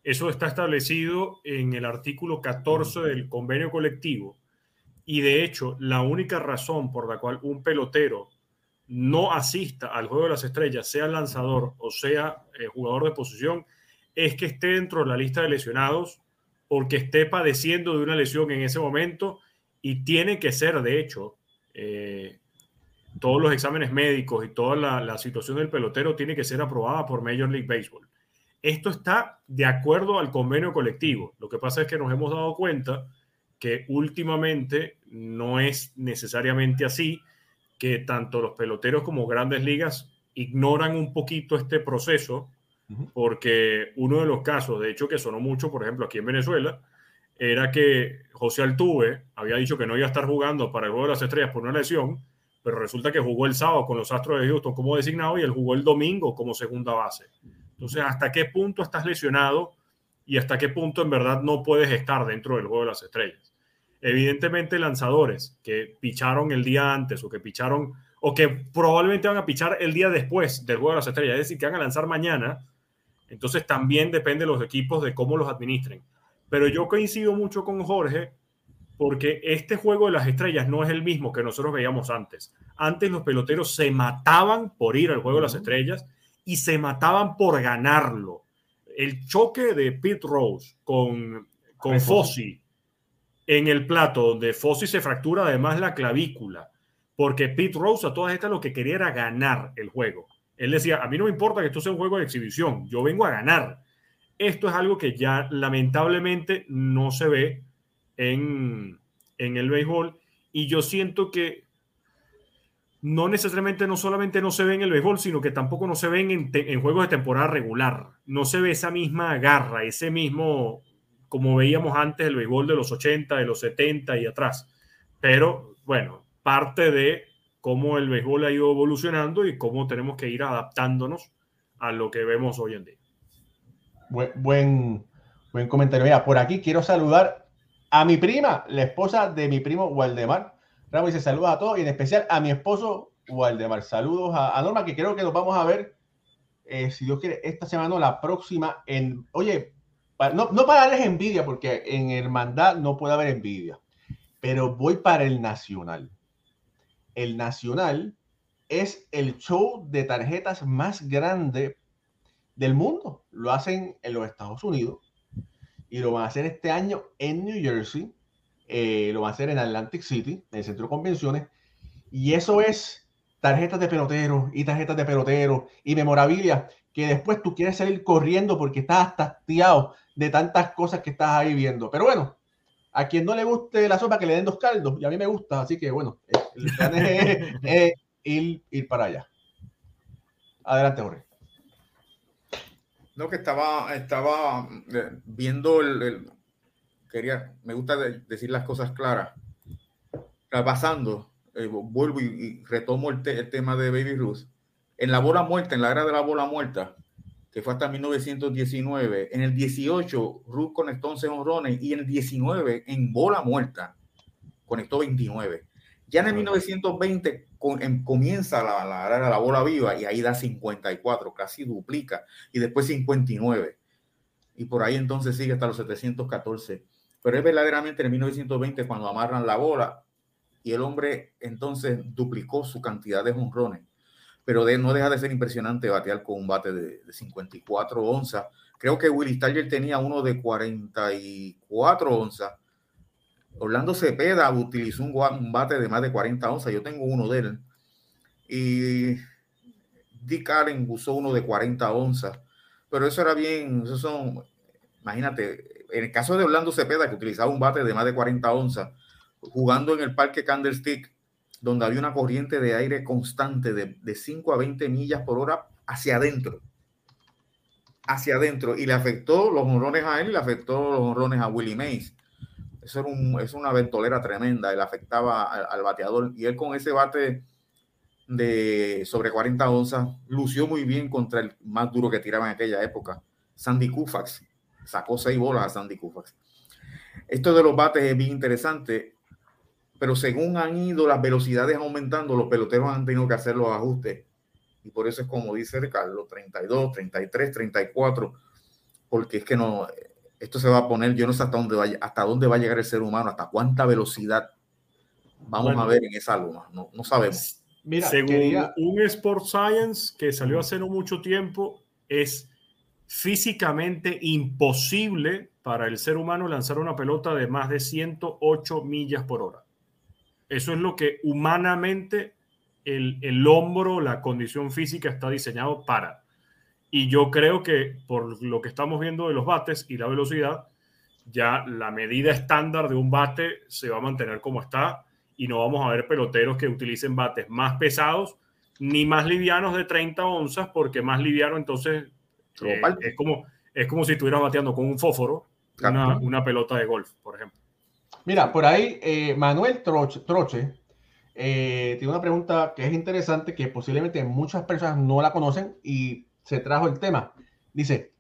eso está establecido en el artículo 14 del convenio colectivo. Y de hecho, la única razón por la cual un pelotero no asista al juego de las estrellas, sea lanzador o sea eh, jugador de posición, es que esté dentro de la lista de lesionados porque esté padeciendo de una lesión en ese momento y tiene que ser, de hecho, eh, todos los exámenes médicos y toda la, situación del pelotero tiene que ser aprobada por Major League Baseball. Esto está de acuerdo al convenio colectivo. Lo que pasa es que nos hemos dado cuenta que últimamente no es necesariamente así, que tanto los peloteros como grandes ligas ignoran un poquito este proceso, porque uno de los casos, de hecho que sonó mucho, por ejemplo, aquí en Venezuela, era que José Altuve había dicho que no iba a estar jugando para el Juego de las Estrellas por una lesión, pero resulta que jugó el sábado con los Astros de Houston como designado y él jugó el domingo como segunda base. Entonces, ¿hasta qué punto estás lesionado y hasta qué punto en verdad no puedes estar dentro del juego de las estrellas? Evidentemente, lanzadores que picharon el día antes o que picharon o que probablemente van a pichar el día después del juego de las estrellas, es decir, que van a lanzar mañana, entonces también depende de los equipos de cómo los administren. Pero yo coincido mucho con Jorge porque este juego de las estrellas no es el mismo que nosotros veíamos antes. Antes los peloteros se mataban por ir al juego de las estrellas y se mataban por ganarlo. El choque de Pete Rose con, con Fossi en el plato, donde Fossi se fractura además la clavícula, porque Pete Rose a todas estas lo que quería era ganar el juego. Él decía, a mí no me importa que esto sea un juego de exhibición, yo vengo a ganar. Esto es algo que ya lamentablemente no se ve en, el béisbol y yo siento que no necesariamente no solamente no se ve en el béisbol, sino que tampoco no se ven en, juegos de temporada regular. No se ve esa misma garra, ese mismo, como veíamos antes el béisbol de los 80, de los 70 y atrás. Pero bueno, parte de cómo el béisbol ha ido evolucionando y cómo tenemos que ir adaptándonos a lo que vemos hoy en día. Buen, buen, comentario. Por aquí quiero saludar a mi prima, la esposa de mi primo Waldemar. Ramos dice saludos a todos y en especial a mi esposo Waldemar. Saludos a, Norma, que creo que nos vamos a ver, eh, si Dios quiere, esta semana o la próxima. En, oye, no, no para darles envidia, porque en Hermandad no puede haber envidia, pero voy para el Nacional. El Nacional es el show de tarjetas más grande del mundo. Lo hacen en los Estados Unidos y lo van a hacer este año en New Jersey. Eh, lo van a hacer en Atlantic City, en el centro de convenciones. Y eso es tarjetas de pelotero y tarjetas de pelotero y memorabilia que después tú quieres salir corriendo porque estás hastiado de tantas cosas que estás ahí viendo. Pero bueno, a quien no le guste la sopa, que le den dos caldos. Y a mí me gusta, así que bueno, el plan es, ir, ir, para allá. Adelante, Jorge. No, que estaba, estaba eh, viendo el, quería, me gusta decir las cosas claras. Pasando, eh, vuelvo y, retomo el, el, tema de Baby Ruth. En la bola muerta, en la era de la bola muerta, que fue hasta 1919. En el 18, Ruth conectó 11 honrones y en el 19, en bola muerta, conectó 29. Ya en el 1920 em, comienza la, la, la, bola viva y ahí da 54, casi duplica, y después 59. Y por ahí entonces sigue hasta los 714. Pero es verdaderamente en el 1920 cuando amarran la bola y el hombre entonces duplicó su cantidad de honrones pero no deja de ser impresionante batear con un bate de, 54 onzas. Creo que Willy Starger tenía uno de 44 onzas. Orlando Cepeda utilizó un, bate de más de 40 onzas. Yo tengo uno de él. Y Dick Allen usó uno de 40 onzas. Pero eso era bien, eso son, imagínate, en el caso de Orlando Cepeda, que utilizaba un bate de más de 40 onzas, jugando en el parque Candlestick, donde había una corriente de aire constante de, de 5 a 20 millas por hora hacia adentro. Hacia adentro. Y le afectó los honrones a él y le afectó los honrones a Willie Mays. Eso era es una ventolera tremenda. Él afectaba al, bateador. Y él con ese bate de sobre 40 onzas lució muy bien contra el más duro que tiraba en aquella época, Sandy Koufax. Sacó seis bolas a Sandy Koufax. Esto de los bates es bien interesante pero según han ido las velocidades aumentando, los peloteros han tenido que hacer los ajustes. Y por eso es como dice Carlos, 32, 33, 34, porque es que no, esto se va a poner, yo no sé hasta dónde va, hasta dónde va a llegar el ser humano, hasta cuánta velocidad vamos a ver en esa luna, no, no sabemos. Mira, según un Sport Science que salió hace no mucho tiempo, es físicamente imposible para el ser humano lanzar una pelota de más de 108 millas por hora. Eso es lo que humanamente el, el hombro, la condición física está diseñado para. Y yo creo que por lo que estamos viendo de los bates y la velocidad, ya la medida estándar de un bate se va a mantener como está y no vamos a ver peloteros que utilicen bates más pesados ni más livianos de 30 onzas, porque más liviano entonces eh, es, como, es como si estuvieras bateando con un fósforo una, una pelota de golf, por ejemplo. Mira, por ahí eh, Manuel Troche, eh, tiene una pregunta que es interesante, que posiblemente muchas personas no la conocen y se trajo el tema. Dice,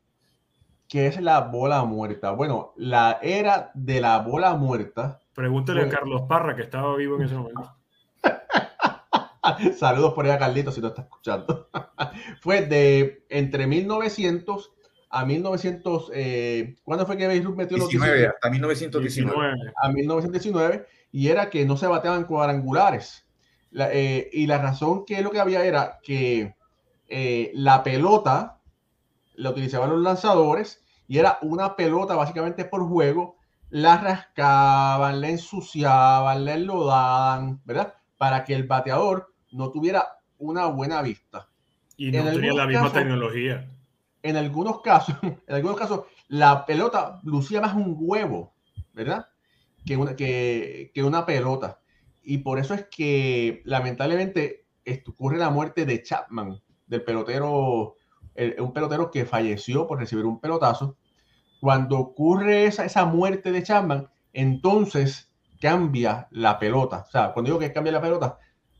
¿qué es la bola muerta? Bueno, la era de la bola muerta. Pregúntele a Carlos Parra, que estaba vivo en ese momento. Saludos por ahí a Carlito si no está escuchando. fue de entre 1900 a 1900, eh, ¿cuándo fue que Beirut metió los 19? Hasta 1919. A 1919, y era que no se bateaban cuadrangulares. Eh, y la razón que lo que había era que eh, la pelota la utilizaban los lanzadores y era una pelota básicamente por juego, la rascaban, la ensuciaban, la enlodaban, ¿verdad? Para que el bateador no tuviera una buena vista. Y no tenía la misma tecnología en algunos casos, en algunos casos, la pelota lucía más un huevo, ¿verdad? Que una, que, una pelota. Y por eso es que lamentablemente ocurre la muerte de Chapman, del pelotero, un pelotero que falleció por recibir un pelotazo. Cuando ocurre esa, esa muerte de Chapman, entonces cambia la pelota. O sea, cuando digo que cambia la pelota,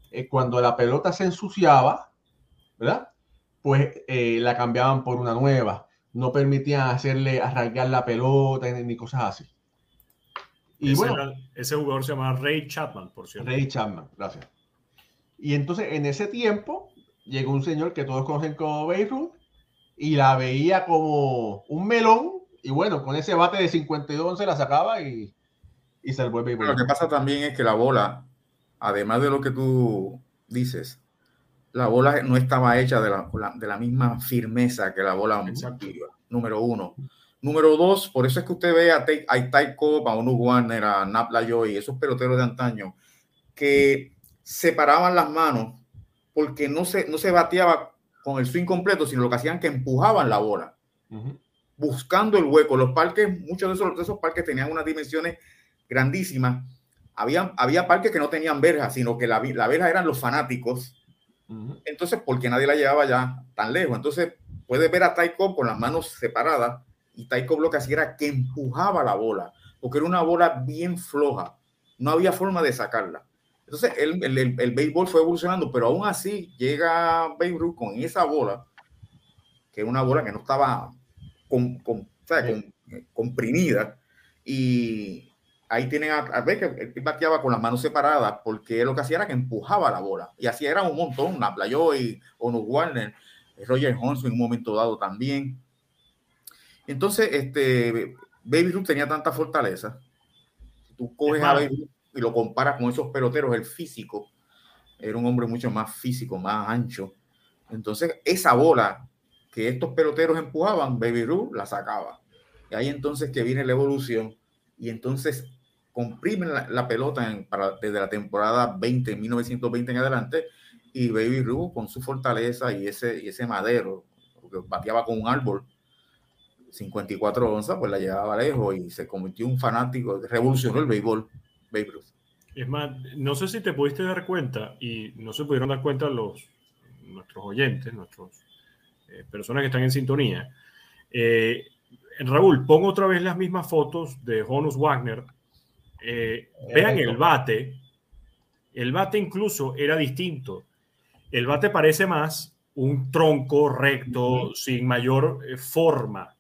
es cuando la pelota se ensuciaba, ¿verdad? Pues eh, la cambiaban por una nueva. No permitían hacerle arrancar la pelota ni cosas así. Y ese, bueno, ese jugador se llama Ray Chapman, por cierto. Ray Chapman, gracias. Y entonces en ese tiempo llegó un señor que todos conocen como Beirut y la veía como un melón y bueno, con ese bate de 52 se la sacaba y, y se el Lo que pasa también es que la bola, además de lo que tú dices, la bola no estaba hecha de la, de la misma firmeza que la bola número uno. Número dos, por eso es que usted ve a, a Taiko, a Onu Warner, a Napla Joy, esos peloteros de antaño, que separaban las manos porque no se, no se bateaba con el swing completo, sino lo que hacían que empujaban la bola, buscando el hueco. Los parques, muchos de esos, de esos parques tenían unas dimensiones grandísimas. Había, había parques que no tenían verja, sino que la, la verja eran los fanáticos. Entonces, porque nadie la llevaba ya tan lejos. Entonces, puedes ver a Taiko con las manos separadas y Taiko lo que hacía era que empujaba la bola, porque era una bola bien floja. No había forma de sacarla. Entonces, el, el, el, béisbol fue evolucionando, pero aún así llega Babe Ruth con esa bola, que era una bola que no estaba con, con, comprimida, y ahí tienen a, ver que él bateaba con las manos separadas, porque lo que hacía era que empujaba la bola, y así era un montón, la y Ono Warner, Roger Holmes en un momento dado también. Entonces, este, Baby Ruth tenía tanta fortaleza. tú coges a Baby y lo comparas con esos peloteros, el físico, era un hombre mucho más físico, más ancho. Entonces, esa bola que estos peloteros empujaban, Baby Ruth la sacaba. Y ahí entonces que viene la evolución y entonces comprimen la, pelota para, desde la temporada 20, 1920 en adelante, y Baby Ruth con su fortaleza y ese, y ese madero, que bateaba con un árbol, 54 onzas, pues la llevaba lejos y se convirtió en un fanático, revolucionó el béisbol. Es más, no sé si te pudiste dar cuenta, y no se pudieron dar cuenta los, nuestros oyentes, nuestras eh, personas que están en sintonía. Eh, Raúl, pongo otra vez las mismas fotos de Honus Wagner. Eh, vean el bate. El bate incluso era distinto. El bate parece más un tronco recto, sin mayor forma.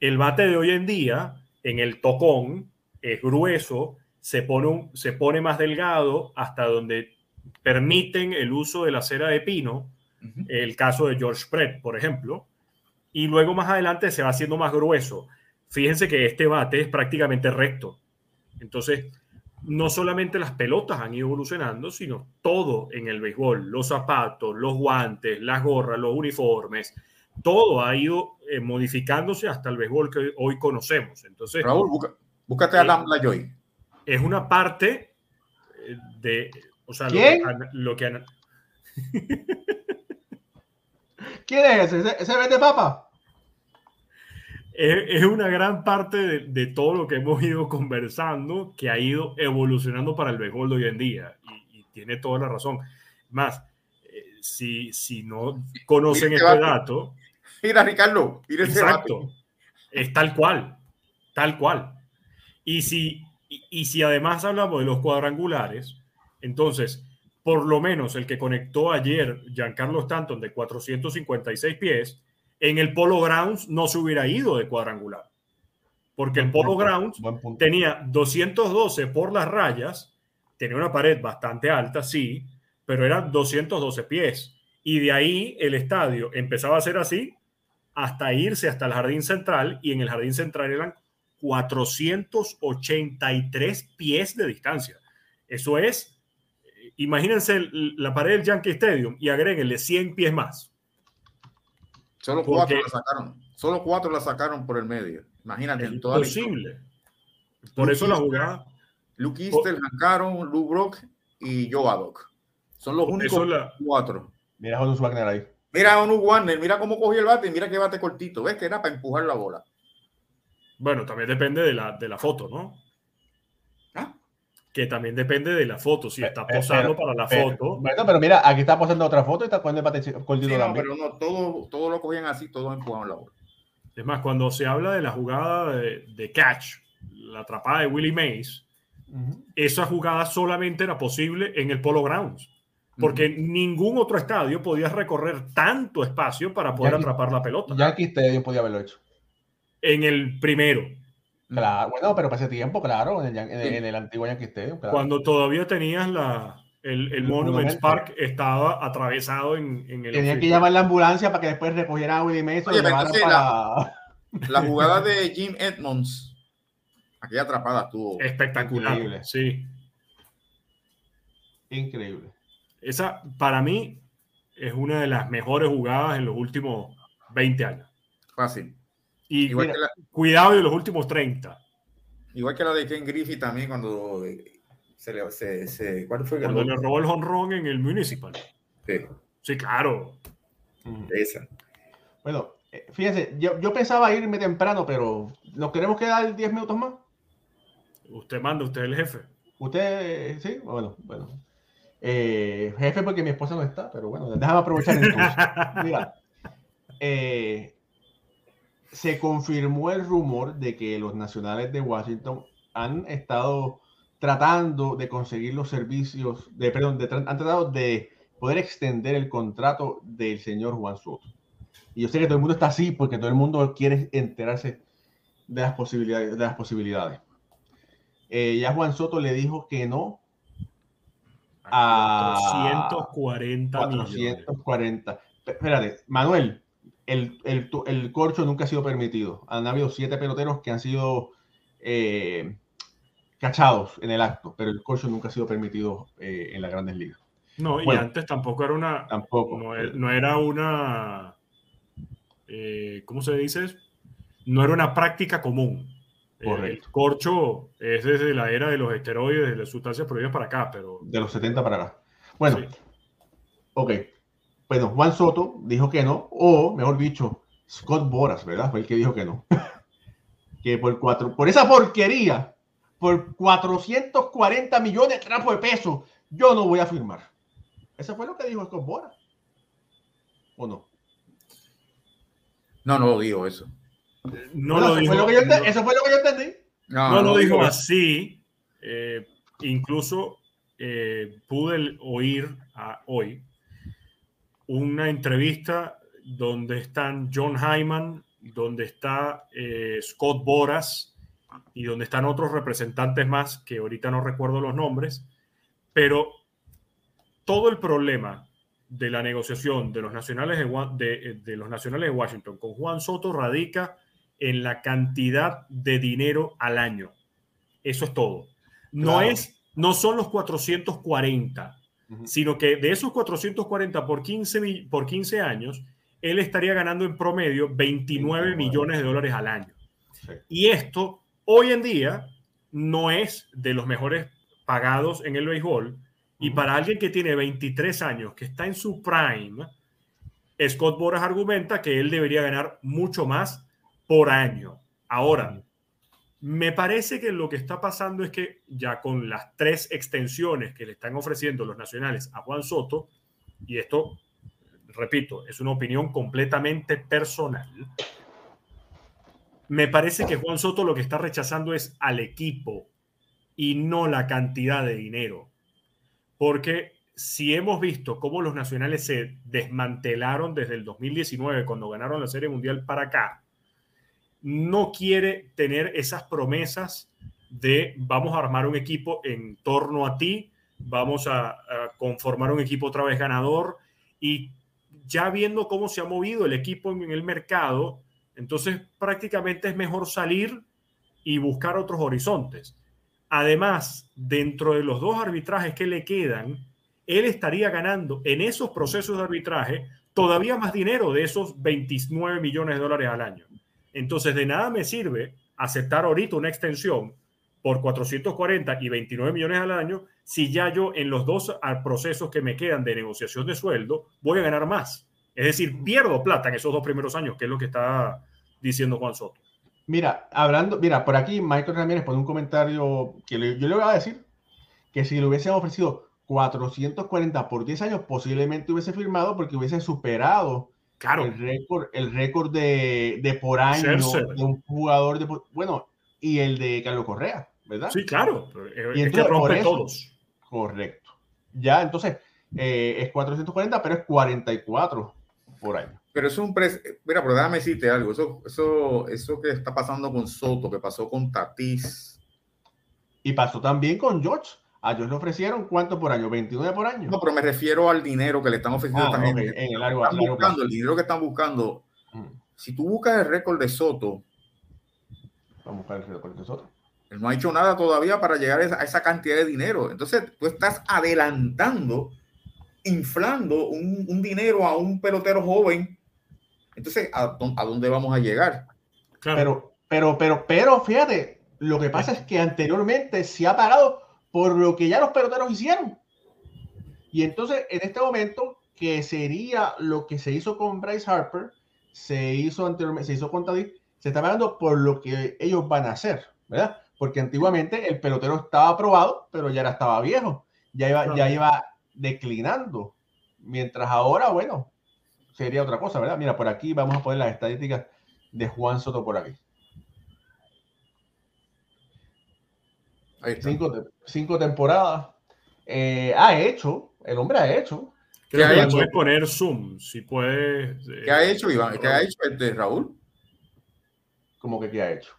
El bate de hoy en día, en el tocón, es grueso, se pone, se pone más delgado hasta donde permiten el uso de la cera de pino, el caso de George Brett, por ejemplo, y luego más adelante se va haciendo más grueso. Fíjense que este bate es prácticamente recto. Entonces, no solamente las pelotas han ido evolucionando, sino todo en el béisbol, los zapatos, los guantes, las gorras, los uniformes, todo ha ido eh, modificándose hasta el béisbol que hoy conocemos. Entonces, Raúl, búscate a Lambla Joy es una parte eh, de, o sea, lo que... ¿Quién es ese? ¿Ese vende papa? Es, una gran parte de, todo lo que hemos ido conversando que ha ido evolucionando para el béisbol de hoy en día. Y, tiene toda la razón. Más, eh, si, si no conocen este dato... Mira, Ricardo, mira Exacto. Es tal cual, tal cual. Y si y, si además hablamos de los cuadrangulares, entonces, por lo menos el que conectó ayer Giancarlo Stanton de 456 pies, en el Polo Grounds no se hubiera ido de cuadrangular. Porque el Polo Grounds tenía 212 por las rayas, tenía una pared bastante alta, sí, pero eran 212 pies. Y de ahí el estadio empezaba a ser así hasta irse hasta el jardín central y en el jardín central eran 483 pies de distancia. Eso es, imagínense la pared del Yankee Stadium y agréguenle 100 pies más. Solo cuatro la sacaron. Solo cuatro la sacaron por el medio. Imagínate. Es imposible. Por eso la jugada. Luke Easter, Hancaron, Lou Brock y Joe Adoc. Son los únicos cuatro. Mira a Onu Wagner ahí. Mira a Onu Wagner, mira cómo cogió el bate y mira qué bate cortito. ¿Ves que era para empujar la bola? Bueno, también depende de la, de la foto, ¿no? Que también depende de la foto, si está posando para la foto. Bueno, pero mira, aquí está posando otra foto y está poniendo el sí, no, pero no, todo, todo lo cogían así, todo empujaban la bola. Es más, cuando se habla de la jugada de, catch, la atrapada de Willie Mays, esa jugada solamente era posible en el Polo Grounds, porque ningún otro estadio podía recorrer tanto espacio para poder atrapar la pelota. Ya aquí Stadium podía haberlo hecho en el primero. Claro, bueno, pero para ese tiempo, claro, en el, en el, antiguo Yankee Stadium. Cuando todavía tenías la, El, el Monument Park estaba atravesado en, en el. Tenía que llamar la ambulancia para que después recogiera a Willie Mason. para... la, jugada de Jim Edmonds, aquella atrapada estuvo espectacular. Increíble. Sí. Increíble. Esa, para mí, es una de las mejores jugadas en los últimos 20 años. Fácil. Y cuidado de los últimos 30. Igual que la de Ken Griffey también cuando se le, se, ¿cuál fue cuando le robó el honrón en el Municipal. Sí. Sí, claro. Esa. Bueno, eh, fíjense, yo, yo, pensaba irme temprano, pero ¿nos queremos quedar 10 minutos más? Usted manda, usted es el jefe. Usted, sí, bueno, bueno. Eh, jefe porque mi esposa no está, pero bueno, déjame aprovechar entonces. Mira, eh, se confirmó el rumor de que los nacionales de Washington han estado tratando de conseguir los servicios, de, perdón, han tratado de poder extender el contrato del señor Juan Soto. Y yo sé que todo el mundo está así porque todo el mundo quiere enterarse de las posibilidades. De las posibilidades. Eh, ya Juan Soto le dijo que no a 440 440. Espérate, Manuel, el, el, el, corcho nunca ha sido permitido. Han habido siete peloteros que han sido eh, cachados en el acto, pero el corcho nunca ha sido permitido eh, en las grandes ligas. No, y antes tampoco era una. Tampoco. No, era una. Eh, ¿Cómo se dice? No era una práctica común. El corcho es desde la era de los esteroides, de las sustancias prohibidas para acá, pero... De los 70 para acá. Bueno, ok. Bueno, Juan Soto dijo que no, o mejor dicho, Scott Boras, ¿verdad? Fue el que dijo que no. que por, cuatro, por esa porquería, por 440 millones de trapos de peso, yo no voy a firmar. Eso fue lo que dijo Scott Boras. ¿O no? No, no lo dijo eso. No lo dijo, eso fue lo que yo entendí. No, lo dijo así. Eh, incluso eh, pude oír hoy una entrevista donde están John Hyman, donde está eh, Scott Boras y donde están otros representantes más que ahorita no recuerdo los nombres, pero todo el problema de la negociación de los nacionales de, de los nacionales de Washington con Juan Soto radica en la cantidad de dinero al año. Eso es todo. No, es, no son los 440, sino que de esos 440 por 15, por 15 años, él estaría ganando en promedio 29 millones de dólares al año. Y esto hoy en día no es de los mejores pagados en el béisbol. Y para alguien que tiene 23 años, que está en su prime, Scott Boras argumenta que él debería ganar mucho más por año. Ahora, me parece que lo que está pasando es que ya con las tres extensiones que le están ofreciendo los nacionales a Juan Soto, y esto, repito, es una opinión completamente personal, me parece que Juan Soto lo que está rechazando es al equipo y no la cantidad de dinero. Porque si hemos visto cómo los nacionales se desmantelaron desde el 2019 cuando ganaron la Serie Mundial para acá, no quiere tener esas promesas de vamos a armar un equipo en torno a ti, vamos a, conformar un equipo otra vez ganador y ya viendo cómo se ha movido el equipo en, el mercado, entonces prácticamente es mejor salir y buscar otros horizontes. Además, dentro de los dos arbitrajes que le quedan, él estaría ganando en esos procesos de arbitraje todavía más dinero de esos 29 millones de dólares al año. Entonces, de nada me sirve aceptar ahorita una extensión por 440 y 29 millones al año si ya yo en los dos procesos que me quedan de negociación de sueldo voy a ganar más. Es decir, pierdo plata en esos dos primeros años, que es lo que está diciendo Juan Soto. Mira, hablando, mira, por aquí Michael Ramírez pone un comentario que yo le voy a decir que si le hubiesen ofrecido 440 por 10 años, posiblemente hubiese firmado porque hubiese superado Claro. El récord, el récord de, de por año de un jugador de bueno, y el de Carlos Correa, ¿verdad? Sí, claro. Y es que rompe todos. Correcto. Ya, entonces, eh, es 440, pero es 44 por año. Pero es un precio. Mira, pero déjame decirte algo. Eso, eso, eso que está pasando con Soto, que pasó con Tatis. Y pasó también con George. A ellos le ofrecieron cuánto por año, 29 por año. No, pero me refiero al dinero que le están ofreciendo a esta Ah, ok, gente. en el Están largo- largo buscando, plazo. el dinero que están buscando. Mm. Si tú buscas el récord de Soto, Vamos a buscar el récord de nosotros. él no ha hecho nada todavía para llegar a esa, a esa cantidad de dinero. Entonces, tú estás adelantando, inflando un, un dinero a un pelotero joven. Entonces, ¿a, dó- a dónde vamos a llegar? Claro. Pero, pero, pero, pero, fíjate, lo que pasa es que anteriormente se ha pagado por lo que ya los peloteros hicieron. Y entonces, en este momento, que sería lo que se hizo con Bryce Harper, se hizo anteriormente, se hizo con Tadí, se está pagando por lo que ellos van a hacer, ¿verdad? Porque antiguamente el pelotero estaba aprobado, pero ya era, estaba viejo, ya iba, ya iba declinando. Mientras ahora, bueno, sería otra cosa, ¿verdad? Mira, por aquí vamos a poner las estadísticas de Juan Soto por aquí. Ahí está. Cinco, cinco temporadas. Eh, ha hecho, el hombre ha hecho. ¿Qué que ha hecho? puedes poner zoom, si puedes. eh, ¿Qué ha hecho, Iván? ¿Qué ha hecho este Raúl? Como que, ¿qué ha hecho?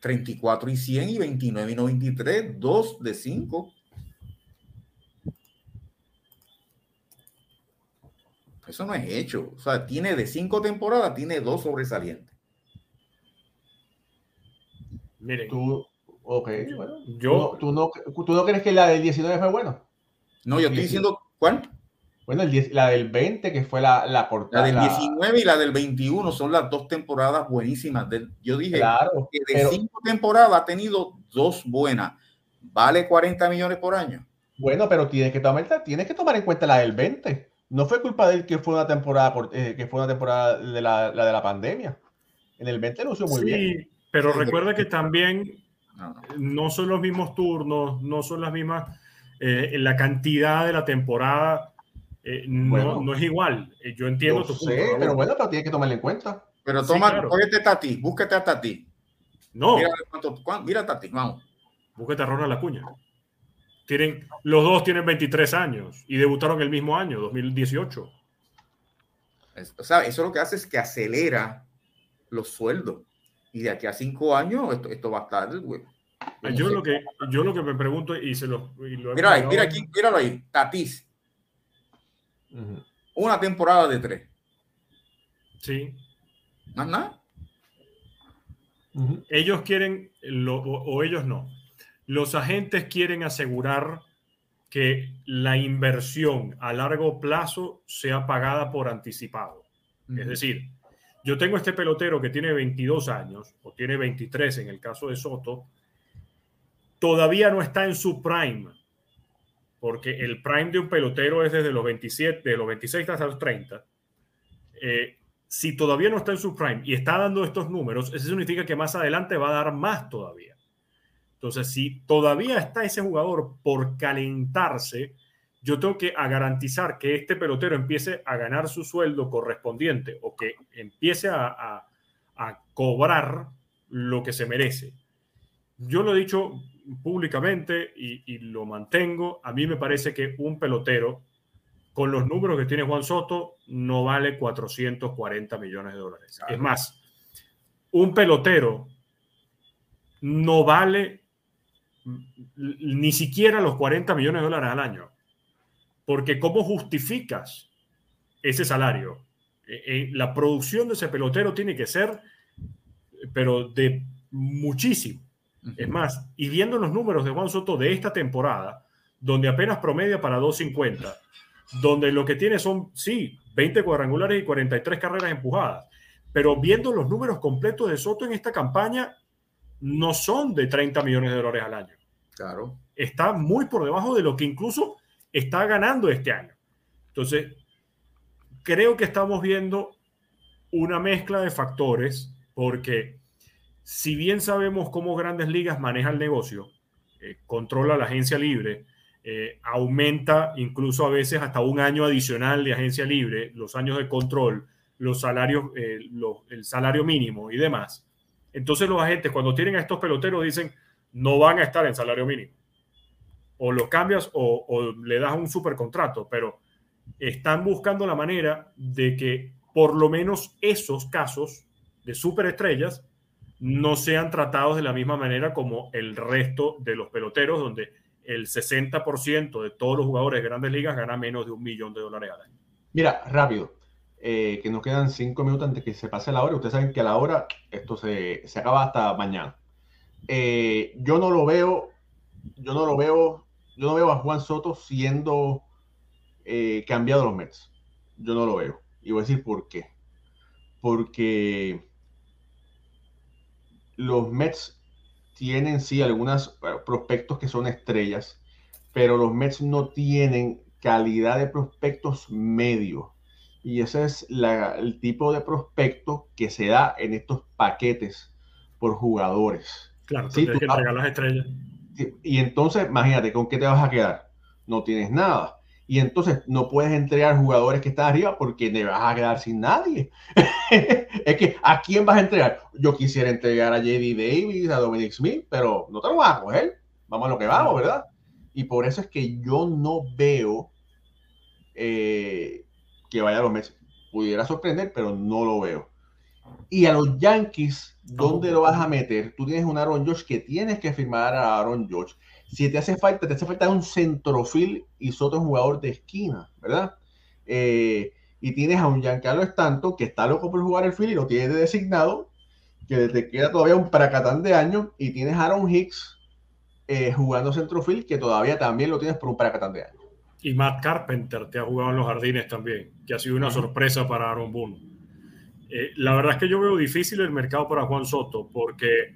34 y 100 y 29 y 93, 2 de 5. Eso no es hecho. O sea, tiene de 5 temporadas, tiene 2 sobresalientes. Miren, Tú, ok, bueno. yo, ¿Tú no, tú no, tú no crees que la del 19 fue buena? No, yo estoy diciendo, ¿cuál? Bueno, el 10 la del 20, que fue la, la La cortada. del la- 19 y la del 21 son las dos temporadas buenísimas. Del- yo dije Claro, que de pero 5 temporadas ha tenido dos buenas. ¿Vale 40 millones por año? bueno, pero tienes que tomar, tienes que tomar en cuenta la del 20. No fue culpa de él que fue una temporada por- eh, que fue una temporada de la, la de la pandemia. En el 20 lució muy sí, bien. pero recuerda que también No, no. no son los mismos turnos, no son las mismas, eh, la cantidad de la temporada eh, no, Bueno. no es igual. Eh, Yo entiendo Yo tu punto. sé, Raúl. pero bueno, pero tienes que tomarlo en cuenta. Pero Sí, toma, claro. cógete Tati, búsquete a Tati. No, Mira, cuánto, cuán- mira Tati, vamos. búsquete a Ronald Acuña. Tienen, los dos tienen 23 años y debutaron el mismo año, 2018. Es- O sea, eso lo que hace es que acelera los sueldos. Y de aquí a cinco años, esto, esto va a estar. güey. Yo lo, que, yo lo que me pregunto y se lo... y lo hemos Mira ahí, mira aquí, míralo ahí. Tatis, Ujú. una temporada de tres. Sí, Más nada. Ellos quieren, lo- o, o ellos no. Los agentes quieren asegurar que la inversión a largo plazo sea pagada por anticipado. Es decir, yo tengo este pelotero que tiene 22 años, o tiene 23 en el caso de Soto, todavía no está en su prime, porque el prime de un pelotero es desde los 27, de los 26 hasta los 30. Eh, si todavía no está en su prime y está dando estos números, eso significa que más adelante va a dar más todavía. Entonces, si todavía está ese jugador por calentarse, yo tengo que a garantizar que este pelotero empiece a ganar su sueldo correspondiente o que empiece a, a- a cobrar lo que se merece. Yo lo he dicho públicamente y, y lo mantengo. A mí me parece que un pelotero con los números que tiene Juan Soto no vale 440 millones de dólares. Claro. Es más, un pelotero no vale ni siquiera los 40 millones de dólares al año. Porque ¿cómo justificas ese salario? Eh, eh, la producción de ese pelotero tiene que ser, pero de muchísimo. Es más, y viendo los números de Juan Soto de esta temporada, donde apenas promedia para 2.50, donde lo que tiene son, sí, 20 cuadrangulares y 43 carreras empujadas, pero viendo los números completos de Soto en esta campaña, no son de 30 millones de dólares al año Claro. está muy por debajo de lo que incluso está ganando este año. Entonces, creo que estamos viendo una mezcla de factores porque si bien sabemos cómo grandes ligas maneja el negocio, eh, controla la agencia libre, eh, aumenta incluso a veces hasta un año adicional de agencia libre, los años de control, los salarios, eh, el salario mínimo y demás. Entonces los agentes cuando tienen a estos peloteros dicen, no van a estar en salario mínimo. O los cambias o, le das un supercontrato, pero están buscando la manera de que por lo menos esos casos de superestrellas no sean tratados de la misma manera como el resto de los peloteros, donde el 60% de todos los jugadores de grandes ligas gana menos de un millón de dólares al año. Mira, rápido, eh, que nos quedan cinco minutos antes que se pase la hora. Ustedes saben que a la hora esto se, acaba hasta mañana. Eh, yo no lo veo, yo no lo veo, yo no veo a Juan Soto siendo eh, cambiado los Mets. Yo no lo veo. Y voy a decir por qué. Porque los Mets tienen sí algunos prospectos que son estrellas, pero los Mets no tienen calidad de prospectos medios. Y ese es el tipo de prospecto que se da en estos paquetes por jugadores. Claro, sí, tú, que entregar las estrellas. Y entonces, imagínate, ¿con qué te vas a quedar? No tienes nada y entonces no puedes entregar jugadores que están arriba porque te vas a quedar sin nadie. es que ¿a quién vas a entregar? Yo quisiera entregar a JD Davis, a Dominic Smith, pero no te lo vas a coger. Vamos a lo que vamos, ¿verdad? Y por eso es que yo no veo eh, que vaya a los Mets. Pudiera sorprender, pero no lo veo. Y a los Yankees, ¿dónde lo vas a meter? Tú tienes un Aaron George que tienes que firmar a Aaron George si te hace falta, te hace falta un centrofil y Soto un jugador de esquina, ¿verdad? Eh, y tienes a un Giancarlo Stanton que está loco por jugar el fil y lo tiene designado, que te queda todavía un paracatán de años, y tienes a Aaron Hicks eh, jugando centrofil que todavía también lo tienes por un paracatán de años. Y Matt Carpenter te ha jugado en los jardines también, que ha sido una sorpresa para Aaron Boone. Eh, la verdad es que yo veo difícil el mercado para Juan Soto porque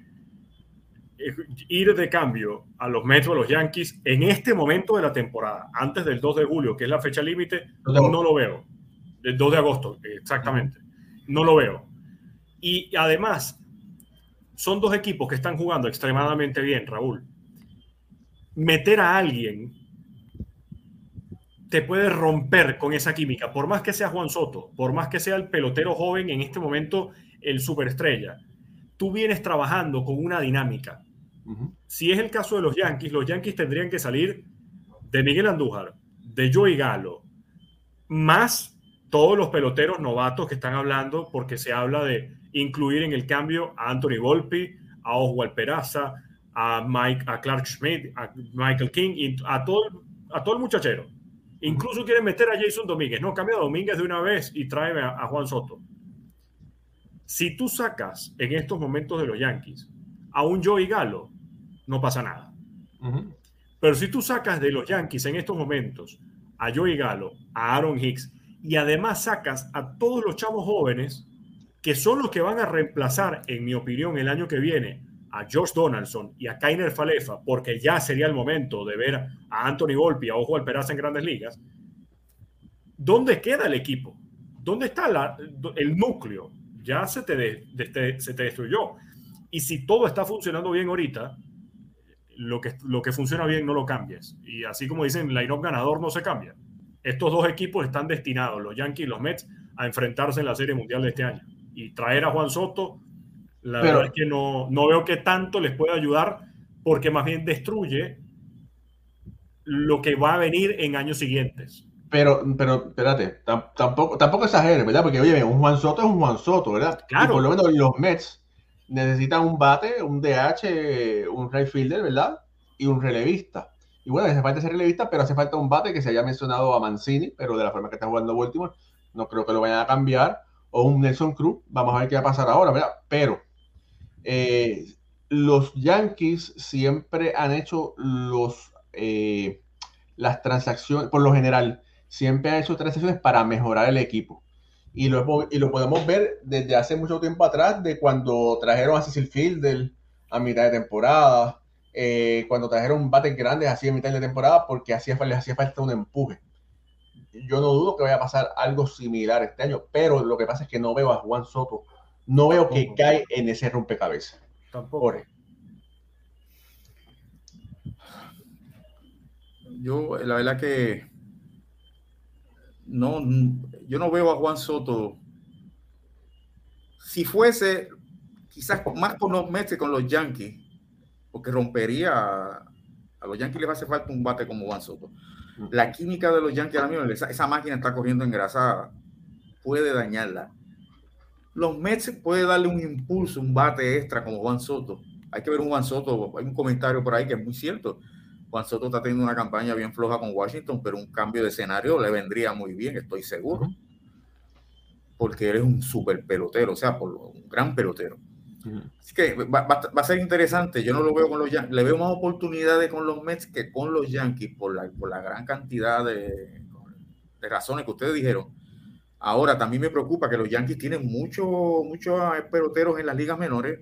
ir de cambio a los Mets o a los Yankees en este momento de la temporada, antes del 2 de julio, que es la fecha límite, no lo veo. El 2 de agosto, exactamente. No lo veo. Y además, son dos equipos que están jugando extremadamente bien, Raúl. Meter a alguien te puede romper con esa química, por más que sea Juan Soto, por más que sea el pelotero joven en este momento, el superestrella. Tú vienes trabajando con una dinámica si es el caso de los Yankees, los Yankees tendrían que salir de Miguel Andújar, de Joey Galo, más todos los peloteros novatos que están hablando, porque se habla de incluir en el cambio a Anthony Volpi, a Oswald Peraza, a, Mike, a Clark Schmidt, a Michael King y a todo, a todo el muchachero. Incluso quieren meter a Jason Domínguez. No, cambia a Domínguez de una vez y tráeme a Juan Soto. Si tú sacas en estos momentos de los Yankees a un Joey Galo, no pasa nada. Pero si tú sacas de los Yankees en estos momentos a Joey Galo, a Aaron Hicks, y además sacas a todos los chavos jóvenes que son los que van a reemplazar, en mi opinión, el año que viene a Josh Donaldson y a Kainer Falefa, porque ya sería el momento de ver a Anthony Volpi, a Ojo Alperaza en grandes ligas, ¿dónde queda el equipo? ¿Dónde está el núcleo? Ya se te, se te destruyó. Y si todo está funcionando bien ahorita, lo que, lo que funciona bien no lo cambies. Y así como dicen, la up ganador no se cambia. Estos dos equipos están destinados, los Yankees y los Mets, a enfrentarse en la Serie Mundial de este año. Y traer a Juan Soto, la verdad es que no, no veo que tanto les pueda ayudar, porque más bien destruye lo que va a venir en años siguientes. Pero, pero, espérate, tampoco, tampoco exageres, ¿verdad? Porque, oye, un Juan Soto es un Juan Soto, ¿verdad? Claro. Y por lo menos los Mets necesitan un bate, un DH, un right fielder, ¿verdad? Y un relevista. Y bueno, hace falta ese relevista, pero hace falta un bate que se haya mencionado a Mancini, pero de la forma que está jugando Baltimore, no creo que lo vayan a cambiar. O un Nelson Cruz, vamos a ver qué va a pasar ahora, ¿verdad? Pero eh, los Yankees siempre han hecho eh, las transacciones, por lo general, siempre han hecho transacciones para mejorar el equipo. Y lo, y lo podemos ver desde hace mucho tiempo atrás, de cuando trajeron a Cecil Fielder a mitad de temporada, eh, cuando trajeron bates grandes así a mitad de temporada, porque hacía, hacía falta un empuje. Yo no dudo que vaya a pasar algo similar este año, pero lo que pasa es que no veo a Juan Soto, no veo que cae en ese rompecabezas. Tampoco. Yo, la verdad que no, yo no veo a Juan Soto. Si fuese quizás más con los Mets que con los Yankees, porque rompería a, los Yankees les hace falta un bate como Juan Soto. La química de los Yankees ahora mismo, esa, máquina está corriendo engrasada, puede dañarla. Los Mets puede darle un impulso, un bate extra como Juan Soto. Hay que ver un Juan Soto, hay un comentario por ahí que es muy cierto. Juan Soto está teniendo una campaña bien floja con Washington, pero un cambio de escenario le vendría muy bien, estoy seguro. Porque eres un super pelotero, o sea, por un gran pelotero. Así que va, a ser interesante. Yo no lo veo con los Yankees. Le veo más oportunidades con los Mets que con los Yankees por la, por la gran cantidad de, de razones que ustedes dijeron. Ahora, también me preocupa que los Yankees tienen muchos muchos peloteros en las ligas menores,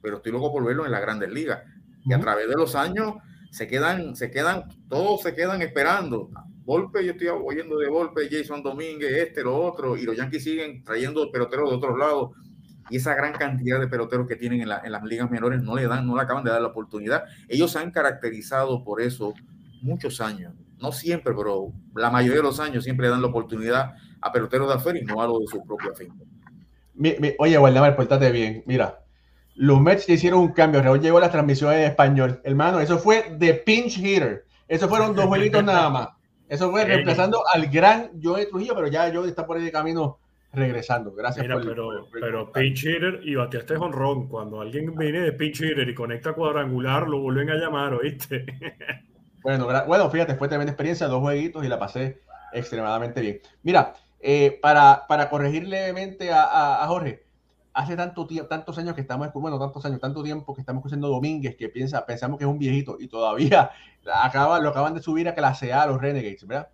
pero estoy loco por verlos en las grandes ligas. Y a través de los años se quedan, se quedan, todos se quedan esperando. Volpe, yo estoy oyendo de Volpe, Jason Domínguez, este, lo otro, y los Yankees siguen trayendo peloteros de otros lados y esa gran cantidad de peloteros que tienen en, las ligas menores no le dan, no le acaban de dar la oportunidad. Ellos se han caracterizado por eso muchos años, no siempre, pero la mayoría de los años siempre dan la oportunidad a peloteros de afuera y no a los de su propia finca. oye, Waldemar, portate bien. Mira, los Mets hicieron un cambio. Raúl llegó a las transmisiones en español. Hermano, eso fue de pinch hitter. Eso fueron dos jueguitos nada más. Eso fue reemplazando al gran Joe Trujillo, pero ya Joe está por ahí de camino regresando. Gracias Mira, pero, pero pinch hitter y bateaste honrón. Cuando alguien viene de pinch hitter y conecta cuadrangular, lo vuelven a llamar, ¿oíste? bueno, bueno, fíjate, fue tremenda experiencia, dos jueguitos y la pasé extremadamente bien. Mira, eh, para, para corregir levemente a, a, Jorge, hace tanto tantos años que estamos, bueno, tantos años, tanto tiempo que estamos escuchando Domínguez, que piensa, pensamos que es un viejito y todavía acaba, lo acaban de subir a clase A los Renegades, ¿verdad?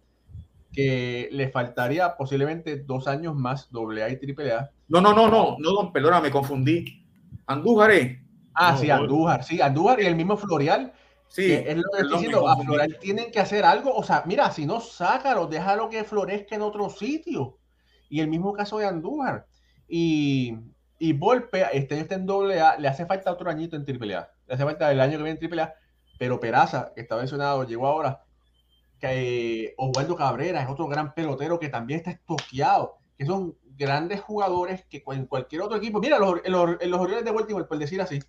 que le faltaría posiblemente dos años más doble A y triple A. No, no, no, no, no, don Pelora, me confundí. Andújar, ¿eh? Ah, sí, Andújar, sí, Andújar y el mismo Florial. Sí, es lo que estoy diciendo. A Florial tienen que hacer algo. O sea, mira, si no, sácalo, déjalo que florezca en otro sitio. Y el mismo caso de Andújar. Y, y Volpe, este está en doble A, le hace falta otro añito en triple A. Le hace falta el año que viene en triple A. Pero Peraza, que está mencionado, llegó ahora que Osvaldo Cabrera es otro gran pelotero que también está estoqueado, que son grandes jugadores que en cualquier otro equipo, mira, los, los, los Orioles de Baltimore, por decir así,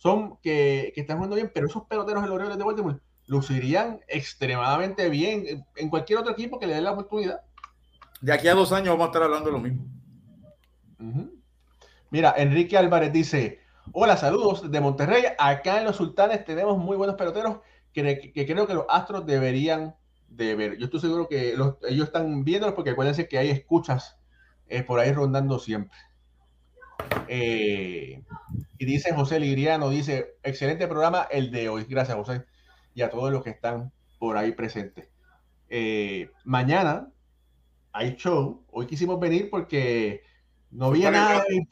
son que, que, están jugando bien, pero esos peloteros de los Orioles de Baltimore lucirían extremadamente bien en, cualquier otro equipo que le dé la oportunidad. De aquí a dos años vamos a estar hablando de lo mismo. Mira, Enrique Álvarez dice, hola, saludos de Monterrey, acá en los Sultanes tenemos muy buenos peloteros que, creo que los astros deberían de ver. Yo estoy seguro que ellos están viéndolos porque acuérdense que hay escuchas eh, por ahí rondando siempre. Eh, y dice José Liriano, dice, excelente programa el de hoy. Gracias, José. Y a todos los que están por ahí presentes. Eh, mañana hay show. Hoy quisimos venir porque no había nada de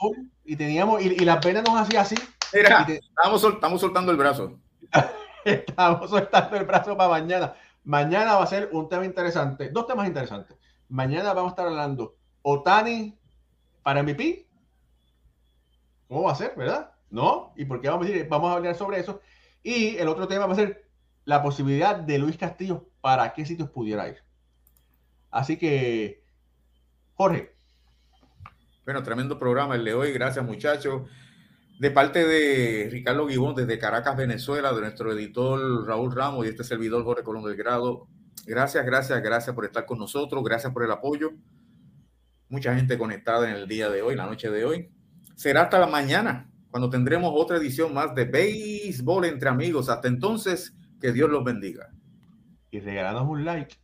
y teníamos, y, la pena nos hacía así. Mira, estamos, estamos soltando el brazo. Estamos soltando el brazo para mañana. Mañana va a ser un tema interesante, dos temas interesantes. Mañana vamos a estar hablando Otani para MVP. ¿Cómo va a ser, verdad? ¿No? ¿Y por qué vamos a hablar sobre eso. Y el otro tema va a ser la posibilidad de Luis Castillo para qué sitios pudiera ir. Así que, Jorge. Bueno, tremendo programa el de hoy. Gracias, muchachos de parte de Ricardo Guibón desde Caracas, Venezuela, de nuestro editor Raúl Ramos y este servidor Jorge Colón del Grado. Gracias, gracias, gracias por estar con nosotros, gracias por el apoyo. Mucha gente conectada en el día de hoy, la noche de hoy. Será hasta la mañana, cuando tendremos otra edición más de Béisbol entre amigos. Hasta entonces, que Dios los bendiga. Y regalamos un like.